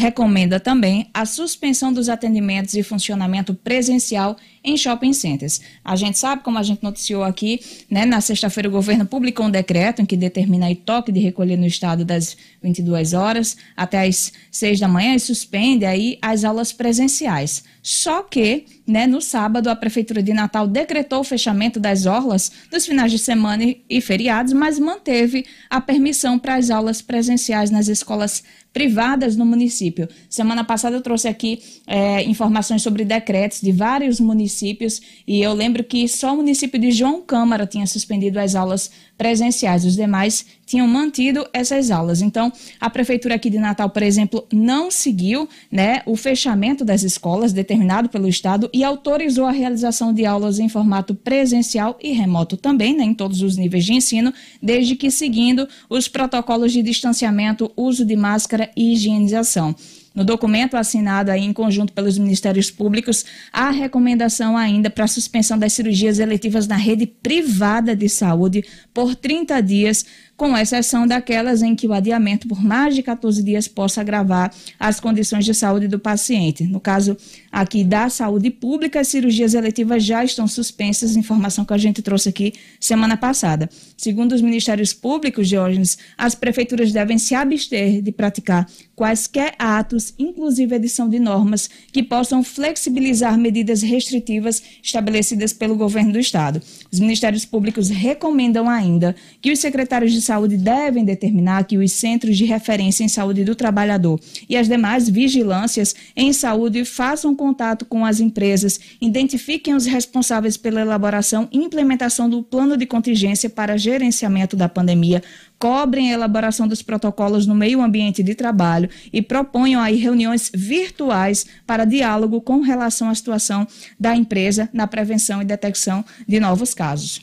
Recomenda também a suspensão dos atendimentos e funcionamento presencial em shopping centers. A gente sabe, como a gente noticiou aqui, né, na sexta-feira o governo publicou um decreto em que determina o toque de recolher no estado das 22 horas até as 6 da manhã e suspende aí as aulas presenciais. Só que, né, no sábado, a Prefeitura de Natal decretou o fechamento das orlas dos finais de semana e feriados, mas manteve a permissão para as aulas presenciais nas escolas privadas no município. Semana passada eu trouxe aqui é, informações sobre decretos de vários municípios e eu lembro que só o município de João Câmara tinha suspendido as aulas presenciais, os demais tinham mantido essas aulas. Então, a prefeitura aqui de Natal, por exemplo, não seguiu né, o fechamento das escolas determinado pelo Estado e autorizou a realização de aulas em formato presencial e remoto também, né, em todos os níveis de ensino, desde que seguindo os protocolos de distanciamento, uso de máscara e higienização. No documento assinado aí em conjunto pelos Ministérios Públicos, há recomendação ainda para a suspensão das cirurgias eletivas na rede privada de saúde por 30 dias, com exceção daquelas em que o adiamento por mais de 14 dias possa agravar as condições de saúde do paciente. No caso aqui da saúde pública, as cirurgias eletivas já estão suspensas, informação que a gente trouxe aqui semana passada. Segundo os Ministérios Públicos, Diógenes, as prefeituras devem se abster de praticar quaisquer atos, inclusive edição de normas, que possam flexibilizar medidas restritivas estabelecidas pelo governo do Estado. Os Ministérios Públicos recomendam ainda que os secretários de saúde devem determinar que os centros de referência em saúde do trabalhador e as demais vigilâncias em saúde façam contato com as empresas, identifiquem os responsáveis pela elaboração e implementação do plano de contingência para gerenciamento da pandemia, cobrem a elaboração dos protocolos no meio ambiente de trabalho e proponham aí reuniões virtuais para diálogo com relação à situação da empresa na prevenção e detecção de novos casos.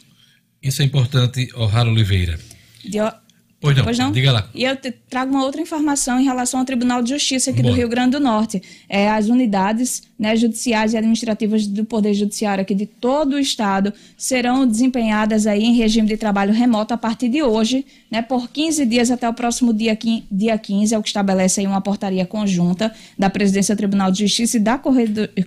Isso é importante, O'Hara Oliveira. De... Pois não, pois não, diga lá. E eu trago uma outra informação em relação ao Tribunal de Justiça aqui Boa. do Rio Grande do Norte. É, as unidades né, judiciais e administrativas do Poder Judiciário aqui de todo o Estado serão desempenhadas aí em regime de trabalho remoto a partir de hoje, né, por 15 dias até o próximo dia, dia 15, é o que estabelece aí uma portaria conjunta da Presidência do Tribunal de Justiça e da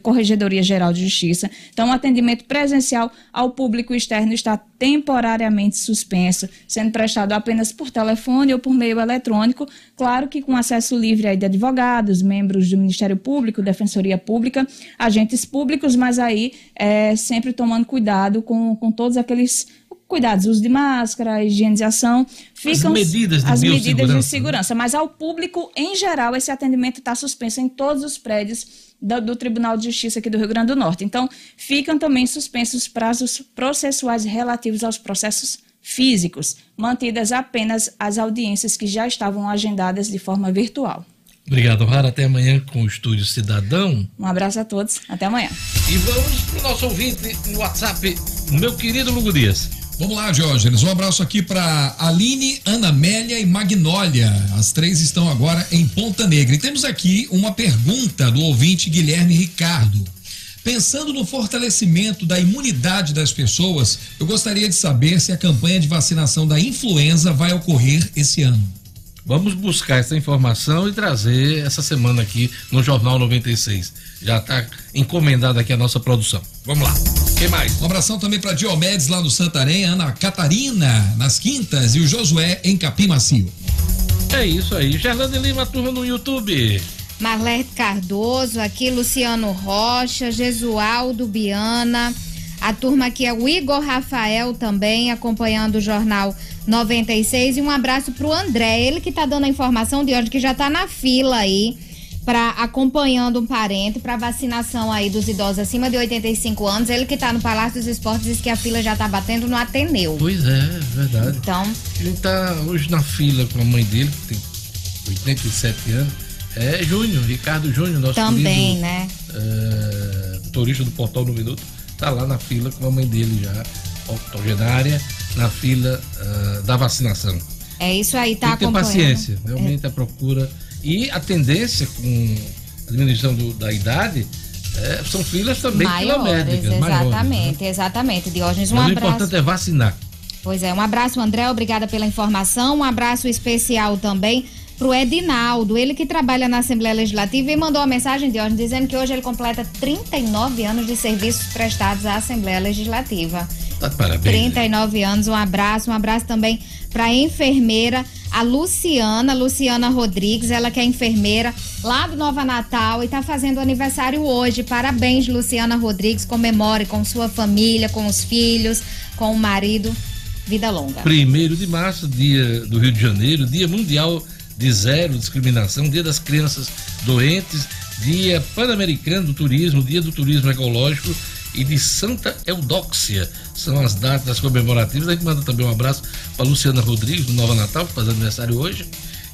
Corregedoria Geral de Justiça. Então, o atendimento presencial ao público externo está temporariamente suspenso, sendo prestado apenas por telefone ou por meio eletrônico, claro que com acesso livre aí de advogados, membros do Ministério Público, Defensoria Pública, agentes públicos, mas aí é, sempre tomando cuidado com, com todos aqueles cuidados, uso de máscara, higienização, ficam as medidas de, as medidas de segurança. Mas ao público, em geral, esse atendimento está suspenso em todos os prédios do, do, Tribunal de Justiça aqui do Rio Grande do Norte. Então, ficam também suspensos prazos processuais relativos aos processos físicos, mantidas apenas as audiências que já estavam agendadas de forma virtual. Obrigado, Rara. Até amanhã com o Estúdio Cidadão. Um abraço a todos. Até amanhã. E vamos para o nosso ouvinte no WhatsApp, meu querido Lugo Dias. Vamos lá, Diógenes. Um abraço aqui para Aline, Ana Amélia e Magnólia. As três estão agora em Ponta Negra. E temos aqui uma pergunta do ouvinte Guilherme Ricardo. Pensando no fortalecimento da imunidade das pessoas, eu gostaria de saber se a campanha de vacinação da influenza vai ocorrer esse ano. Vamos buscar essa informação e trazer essa semana aqui no Jornal 96. Já está encomendada aqui a nossa produção. Vamos lá. Quem mais? Um abração também para Diomedes lá no Santarém, Ana Catarina nas Quintas e o Josué em Capim Macio. É isso aí. Gerlane Lima, turma no YouTube. Marlete Cardoso, aqui Luciano Rocha, Jesualdo Biana. A turma aqui é o Igor Rafael também, acompanhando o Jornal 96. E um abraço pro André, ele que tá dando a informação de hoje, que já tá na fila aí, para acompanhando um parente para vacinação aí dos idosos acima de 85 anos. Ele que tá no Palácio dos Esportes diz que a fila já tá batendo no Ateneu. Pois é, verdade. Então. Ele tá hoje na fila com a mãe dele, que tem 87 anos. É Júnior, Ricardo Júnior, nosso Também, querido, né? É, motorista do Portal no Minuto está lá na fila com a mãe dele já, octogenária, na fila uh, da vacinação. É isso aí, tá Tem que ter paciência, realmente é. a procura. E a tendência com a diminuição do, da idade é, são filas também maiores, quilométricas. Exatamente, maiores, né? exatamente. Diógenes, um Mas abraço. O importante é vacinar. Pois é, um abraço, André, obrigada pela informação. Um abraço especial também pro Edinaldo, ele que trabalha na Assembleia Legislativa e mandou uma mensagem de hoje dizendo que hoje ele completa 39 anos de serviços prestados à Assembleia Legislativa. Tá parabéns. 39 anos, um abraço, um abraço também para a enfermeira, a Luciana, Luciana Rodrigues, ela que é enfermeira lá do Nova Natal e está fazendo aniversário hoje. Parabéns, Luciana Rodrigues, comemore com sua família, com os filhos, com o marido. Vida longa. Primeiro de março, dia do Rio de Janeiro, dia mundial de zero discriminação, Dia das Crianças Doentes, Dia Pan-Americano do Turismo, Dia do Turismo Ecológico e de Santa Eudóxia. São as datas comemorativas. A gente manda também um abraço para Luciana Rodrigues, do Nova Natal, que faz aniversário hoje,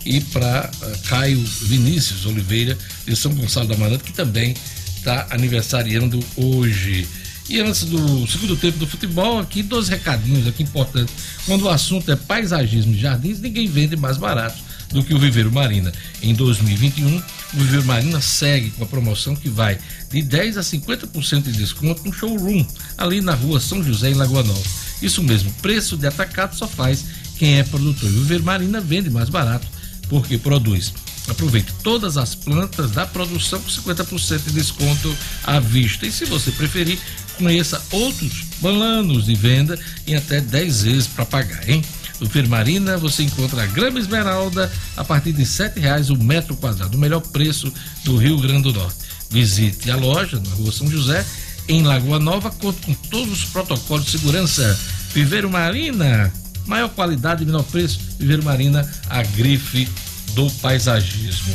e para uh, Caio Vinícius Oliveira, de São Gonçalo da Maranta, que também está aniversariando hoje. E antes do segundo tempo do futebol, aqui dois recadinhos aqui importantes. Quando o assunto é paisagismo de jardins, ninguém vende mais barato do que o Viveiro Marina. Em 2021, o Viveiro Marina segue com a promoção que vai de 10 a 50% de desconto no showroom, ali na rua São José, em Lagoa Nova. Isso mesmo, preço de atacado só faz quem é produtor. O Viveiro Marina vende mais barato porque produz. Aproveite todas as plantas da produção com 50% de desconto à vista. E se você preferir, conheça outros planos de venda em até 10 vezes para pagar, hein? No Firmarina você encontra a grama esmeralda a partir de sete reais o metro quadrado, o melhor preço do Rio Grande do Norte. Visite a loja na Rua São José, em Lagoa Nova, conta com todos os protocolos de segurança. Viveiro Marina, Maior qualidade e menor preço. Viveiro Marina, a grife do paisagismo.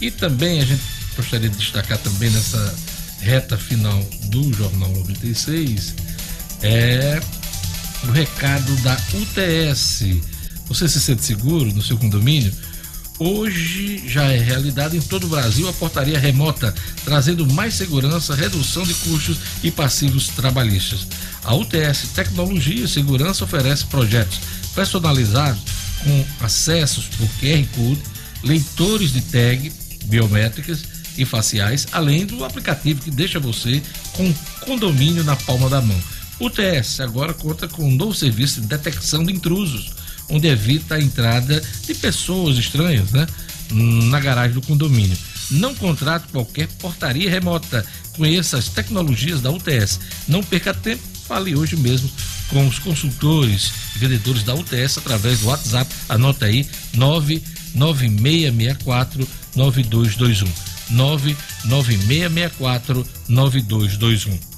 E também a gente gostaria de destacar também nessa reta final do Jornal 96 é o recado da UTS. Você se sente seguro no seu condomínio? Hoje já é realidade em todo o Brasil a portaria remota, trazendo mais segurança, redução de custos e passivos trabalhistas. A UTS Tecnologia e Segurança oferece projetos personalizados com acessos por QR Code, leitores de tag biométricas e faciais, além do aplicativo que deixa você com condomínio na palma da mão. O TS agora conta com um novo serviço de detecção de intrusos, onde evita a entrada de pessoas estranhas, né, na garagem do condomínio. Não contrate qualquer portaria remota. Conheça as tecnologias da UTS. Não perca tempo, fale hoje mesmo com os consultores e vendedores da UTS através do WhatsApp. Anota aí 99664 9221. 99664 9221.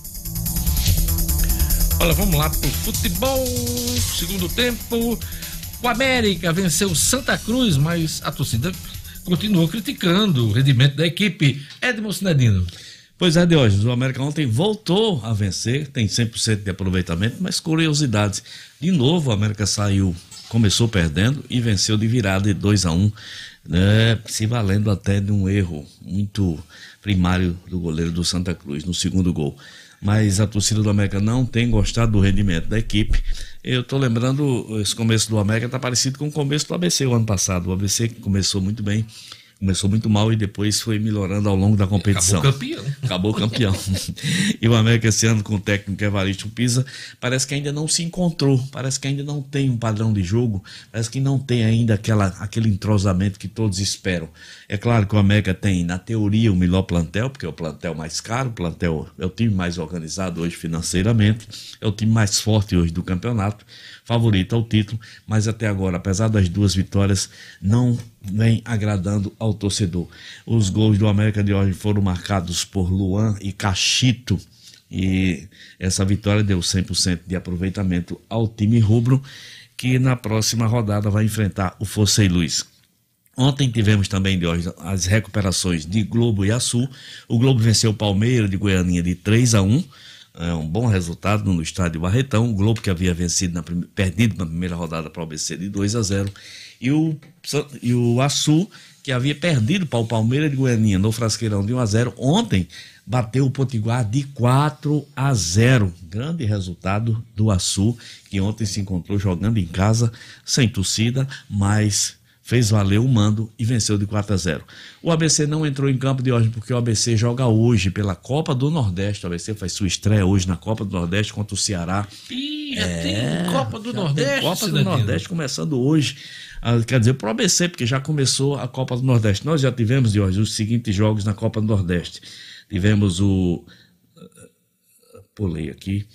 Olha, vamos lá pro futebol. Segundo tempo. O América venceu Santa Cruz, mas a torcida continuou criticando o rendimento da equipe. Edmo Sinedino. Pois é, Diógenes, o América ontem voltou a vencer, tem 100% de aproveitamento, mas curiosidades. De novo, o América saiu, começou perdendo e venceu de virada de 2 a 1 um, né, se valendo até de um erro muito primário do goleiro do Santa Cruz no segundo gol. Mas a torcida do América não tem gostado do rendimento da equipe. Eu estou lembrando, esse começo do América está parecido com o começo do ABC o ano passado. O ABC começou muito bem Começou muito mal e depois foi melhorando ao longo da competição. Acabou campeão. Acabou campeão. e o América esse ano com o técnico Evaristo Pisa, parece que ainda não se encontrou, parece que ainda não tem um padrão de jogo, parece que não tem ainda aquela, aquele entrosamento que todos esperam. É claro que o América tem, na teoria, o melhor plantel, porque é o plantel mais caro, o plantel é o time mais organizado hoje financeiramente, é o time mais forte hoje do campeonato favorito ao título, mas até agora, apesar das duas vitórias, não vem agradando ao torcedor. Os gols do América de hoje foram marcados por Luan e Cachito. E essa vitória deu 100% de aproveitamento ao time rubro, que na próxima rodada vai enfrentar o Fossei Luiz. Ontem tivemos também de hoje as recuperações de Globo e Açu. O Globo venceu o Palmeiras de Goianinha de 3 a 1 é um bom resultado no estádio Barretão. O Globo que havia vencido na, perdido na primeira rodada para o ABC de 2 a 0 e o, e o Açu que havia perdido para o Palmeiras de Goianinha no Frasqueirão de 1 a 0 ontem bateu o Potiguar de 4 a 0. Grande resultado do Açu, que ontem se encontrou jogando em casa, sem torcida, mas fez valer o mando e venceu de 4 a 0. O ABC não entrou em campo de hoje porque o ABC joga hoje pela Copa do Nordeste. O ABC faz sua estreia hoje na Copa do Nordeste contra o Ceará. Ih, já é, tem Copa do Nordeste. Copa do Nordeste começando hoje. Ah, quer dizer, para o ABC, porque já começou a Copa do Nordeste. Nós já tivemos de hoje os seguintes jogos na Copa do Nordeste. Tivemos o. Pulei aqui.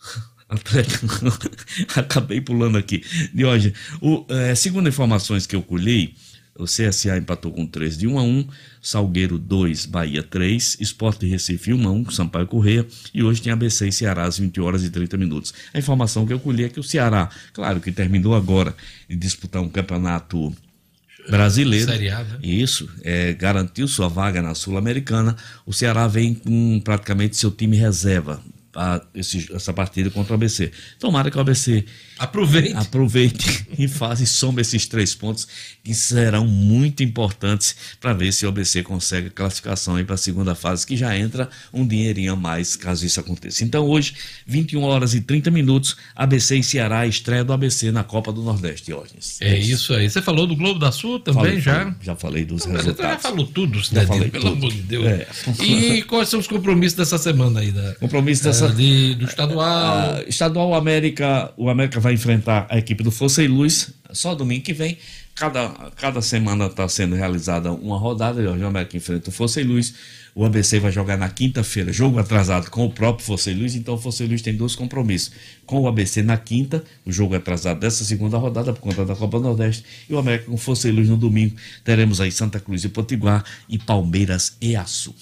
Acabei pulando aqui. De hoje, o, é, segundo informações que eu colhei, o CSA empatou com 3 de 1 a 1, Salgueiro 2, Bahia 3, Esporte Recife 1 a 1, Sampaio Correia e hoje tem ABC e Ceará às 20 horas e 30 minutos. A informação que eu colhi é que o Ceará, claro que terminou agora de disputar um campeonato brasileiro. Seriado, né? Isso, é, garantiu sua vaga na Sul-Americana. O Ceará vem com praticamente seu time reserva a, esse, essa partida contra o ABC. Tomara que o ABC aproveite, aproveite e faça e soma esses três pontos que serão muito importantes para ver se o ABC consegue a classificação para a segunda fase, que já entra um dinheirinho a mais caso isso aconteça. Então hoje, 21 horas e 30 minutos, ABC e Ceará, estreia do ABC na Copa do Nordeste, Ordens. É isso aí. Você falou do Globo da Sul também falei, já? Falei, já falei dos Não, resultados. Você já falou tudo, Já falei pelo tudo. amor de Deus. É. E quais são os compromissos dessa semana aí? Da, Compromisso dessa. De- do estadual. Ah, estadual América, o América vai enfrentar a equipe do Força e Luz só domingo que vem. Cada, cada semana está sendo realizada uma rodada. O América enfrenta o Força e Luz. O ABC vai jogar na quinta-feira, jogo atrasado com o próprio Força e Luz. Então o Força e Luz tem dois compromissos. Com o ABC na quinta, o jogo atrasado dessa segunda rodada por conta da Copa do Nordeste. E o América com Força e Luz no domingo. Teremos aí Santa Cruz e Potiguar e Palmeiras e Açu.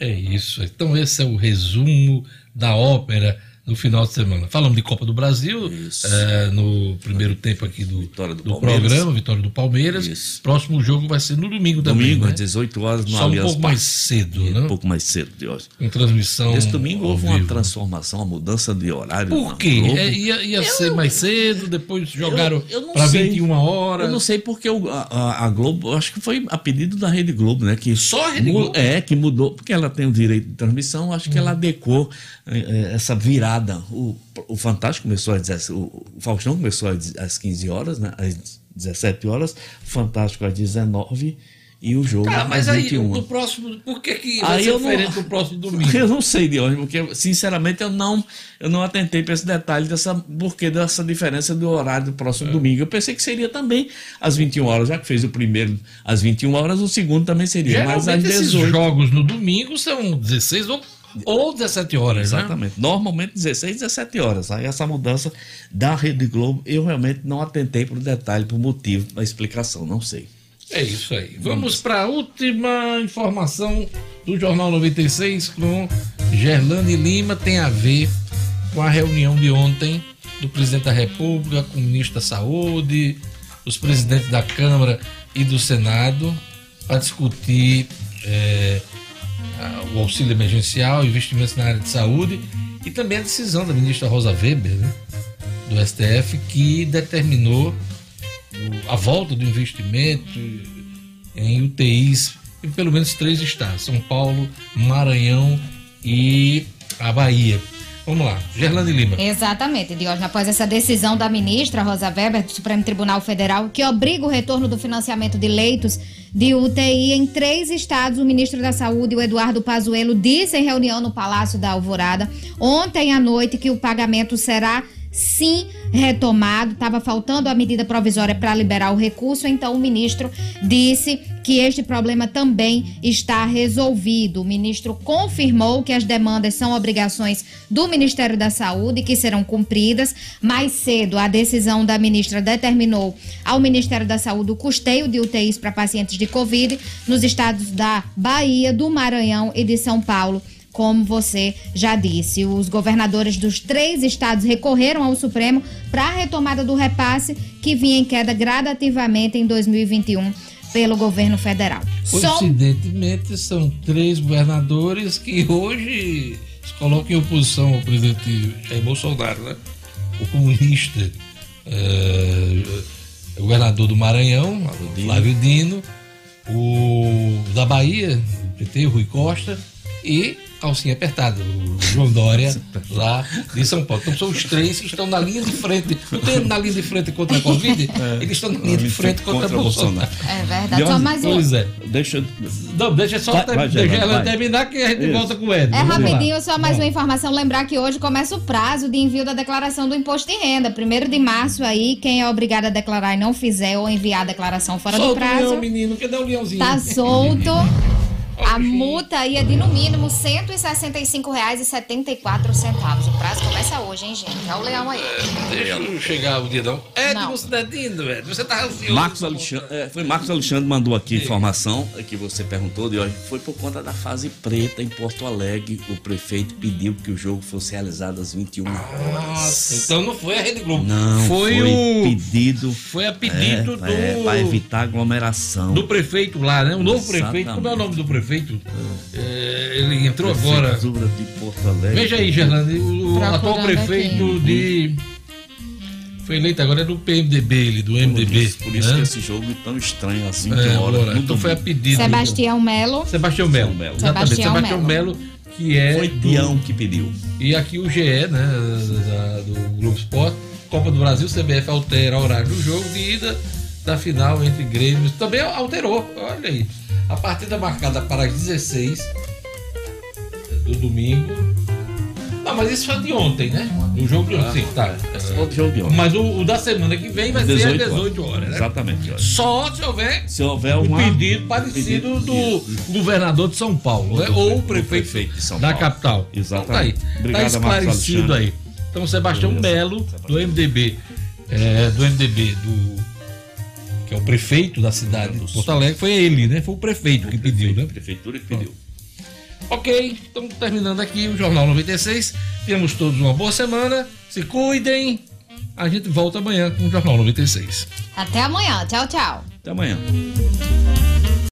É isso. Então esse é o resumo da ópera no final de semana. Falamos de Copa do Brasil é, no primeiro tempo aqui do, Vitória do do programa, Vitória do Palmeiras. Isso. Próximo jogo vai ser no domingo também. Domingo, né? às 18 horas, no Só um Allianz pouco Parque. mais cedo, Um né? pouco mais cedo de hoje. Com transmissão. Esse domingo ao houve uma transformação, uma mudança de horário. Por quê? É, ia ia ser mais cedo, depois jogaram Eu- eu para sei. 21 horas. Eu não sei porque o- a, a- Globo, eu acho que foi a pedido da Rede Globo, né? Que Só a Rede Globo? É, que mudou, porque ela tem o direito de transmissão, acho Hum. que ela adequou eh, eh, essa virada. O, o Fantástico começou às 10, o, o Faustão começou às, às 15 horas, né? Às 17 horas, o Fantástico às 19 e o jogo Cara, mas às aí 21. no próximo. Por que, que vai Aí ser eu não- diferente do próximo domingo? Eu não sei de onde, porque sinceramente eu não, eu não atentei para esse detalhe dessa porquê dessa diferença do horário do próximo domingo. Eu pensei que seria também às 21 horas, já que fez o primeiro às 21 horas, o segundo também seria, mas às Geralmente esses 18. jogos no domingo são 16 ou, ou 17 horas, né? Exatamente. Normalmente 16, 17 horas. Aí essa mudança da Rede Globo, eu realmente não atentei para o detalhe, para o motivo, para a explicação, não sei. É isso aí. Vamos para a última informação do Jornal 96 com Gerlane Lima. Tem a ver com a reunião de ontem do presidente da República, com o ministro da Saúde, os presidentes da Câmara e do Senado, para discutir a- o auxílio emergencial, investimentos na área de saúde e também a decisão da ministra Rosa Weber, né, do STF, que determinou a volta do investimento em UTIs em pelo menos três estados: São Paulo, Maranhão e a Bahia. Vamos lá, Gerlane Lima. Exatamente, Diógenes. Após essa decisão da ministra Rosa Weber do Supremo Tribunal Federal, que obriga o retorno do financiamento de leitos de UTI em três estados, o ministro da Saúde, o Eduardo Pazuello, disse em reunião no Palácio da Alvorada ontem à noite que o pagamento será sim retomado. Estava faltando a medida provisória para liberar o recurso, então o ministro disse que este problema também está resolvido. O ministro confirmou que as demandas são obrigações do Ministério da Saúde que serão cumpridas. Mais cedo, a decisão da ministra determinou ao Ministério da Saúde o custeio de UTIs para pacientes de Covid nos estados da Bahia, do Maranhão e de São Paulo. Como você já disse, os governadores dos três estados recorreram ao Supremo para a retomada do repasse que vinha em queda gradativamente em 2021 pelo governo federal. Só Coincidentemente, são três governadores que hoje se colocam em oposição ao presidente Jair Bolsonaro, né? O comunista, eh, o governador do Maranhão, Flávio Dino, o da Bahia, o PT, o Rui Costa, e calcinha apertada, o João Dória, lá de São Paulo. Então são os três que estão na linha de frente. Não tem na linha de frente contra a Covid, eles estão na linha de frente contra, Bolsonaro. É verdade, só mais um. Pois é. Deixa. Não, deixa só Vai, ter- vai, deixa ela vai. terminar que a gente Isso. volta com o Ed. É Vamos lá. rapidinho, só mais uma informação. Lembrar que hoje começa o prazo de envio da declaração do imposto de renda. Primeiro de março aí, quem é obrigado a declarar e não fizer ou enviar a declaração fora do Solta o prazo, leão, menino. Cadê o leãozinho? tá solto. A multa aí é de no mínimo R$ 165,74. O prazo começa hoje, hein, gente? Olha o leão aí. Deixa eu chegar o dia não. Ed, Não. você tá indo, Ed. Você tá ansioso. Marcos Alexandre, é, foi Marcos Alexandre mandou aqui informação é, que você perguntou de hoje. Foi por conta da fase preta em Porto Alegre. O prefeito pediu que o jogo fosse realizado às 21 horas. Nossa, então não foi a Rede Globo. Não, foi, foi, o. pedido. Foi a pedido do. É, para evitar aglomeração. Do prefeito lá, né? O novo Exatamente. prefeito. Como é o nome do prefeito? É, ele entrou agora. De Porto Alegre. Veja aí, Gerlane, o, atual prefeito de. Foi eleito agora é do PMDB, ele, do MDB. Por isso né? que esse jogo é tão estranho às 20 É, horas. então foi a pedido. Sebastião Melo. Sebastião Melo. Exatamente, Sebastião Sebastião Melo. Que é. Foi do- Tião que pediu. E aqui o GE, né, da- do Globo Esporte, Copa do Brasil, CBF altera o horário do jogo de ida da final entre Grêmios. Também alterou, olha aí. A partida marcada para as 16 do domingo. Não, mas isso foi de ontem, né? O jogo de ontem, sim, tá. O jogo de ontem. Mas o, o da semana que vem vai ser às 18 horas, né? Exatamente. Só se houver Se houver um pedido parecido do governador de São Paulo, né? ou o prefeito, prefeito de São da Paulo. capital. Exatamente. Então tá aí. Obrigado, tá esclarecido aí. Então, Sebastião Beleza. Melo, do MDB, é, do MDB, do, que é o prefeito da cidade de Porto Alegre, foi ele, né? Foi o prefeito que pediu, né? Prefeitura que pediu. Ok, então terminando aqui o Jornal 96. Temos todos uma boa semana. Se cuidem. A gente volta amanhã com o Jornal 96. Até amanhã. Tchau, tchau. Até amanhã.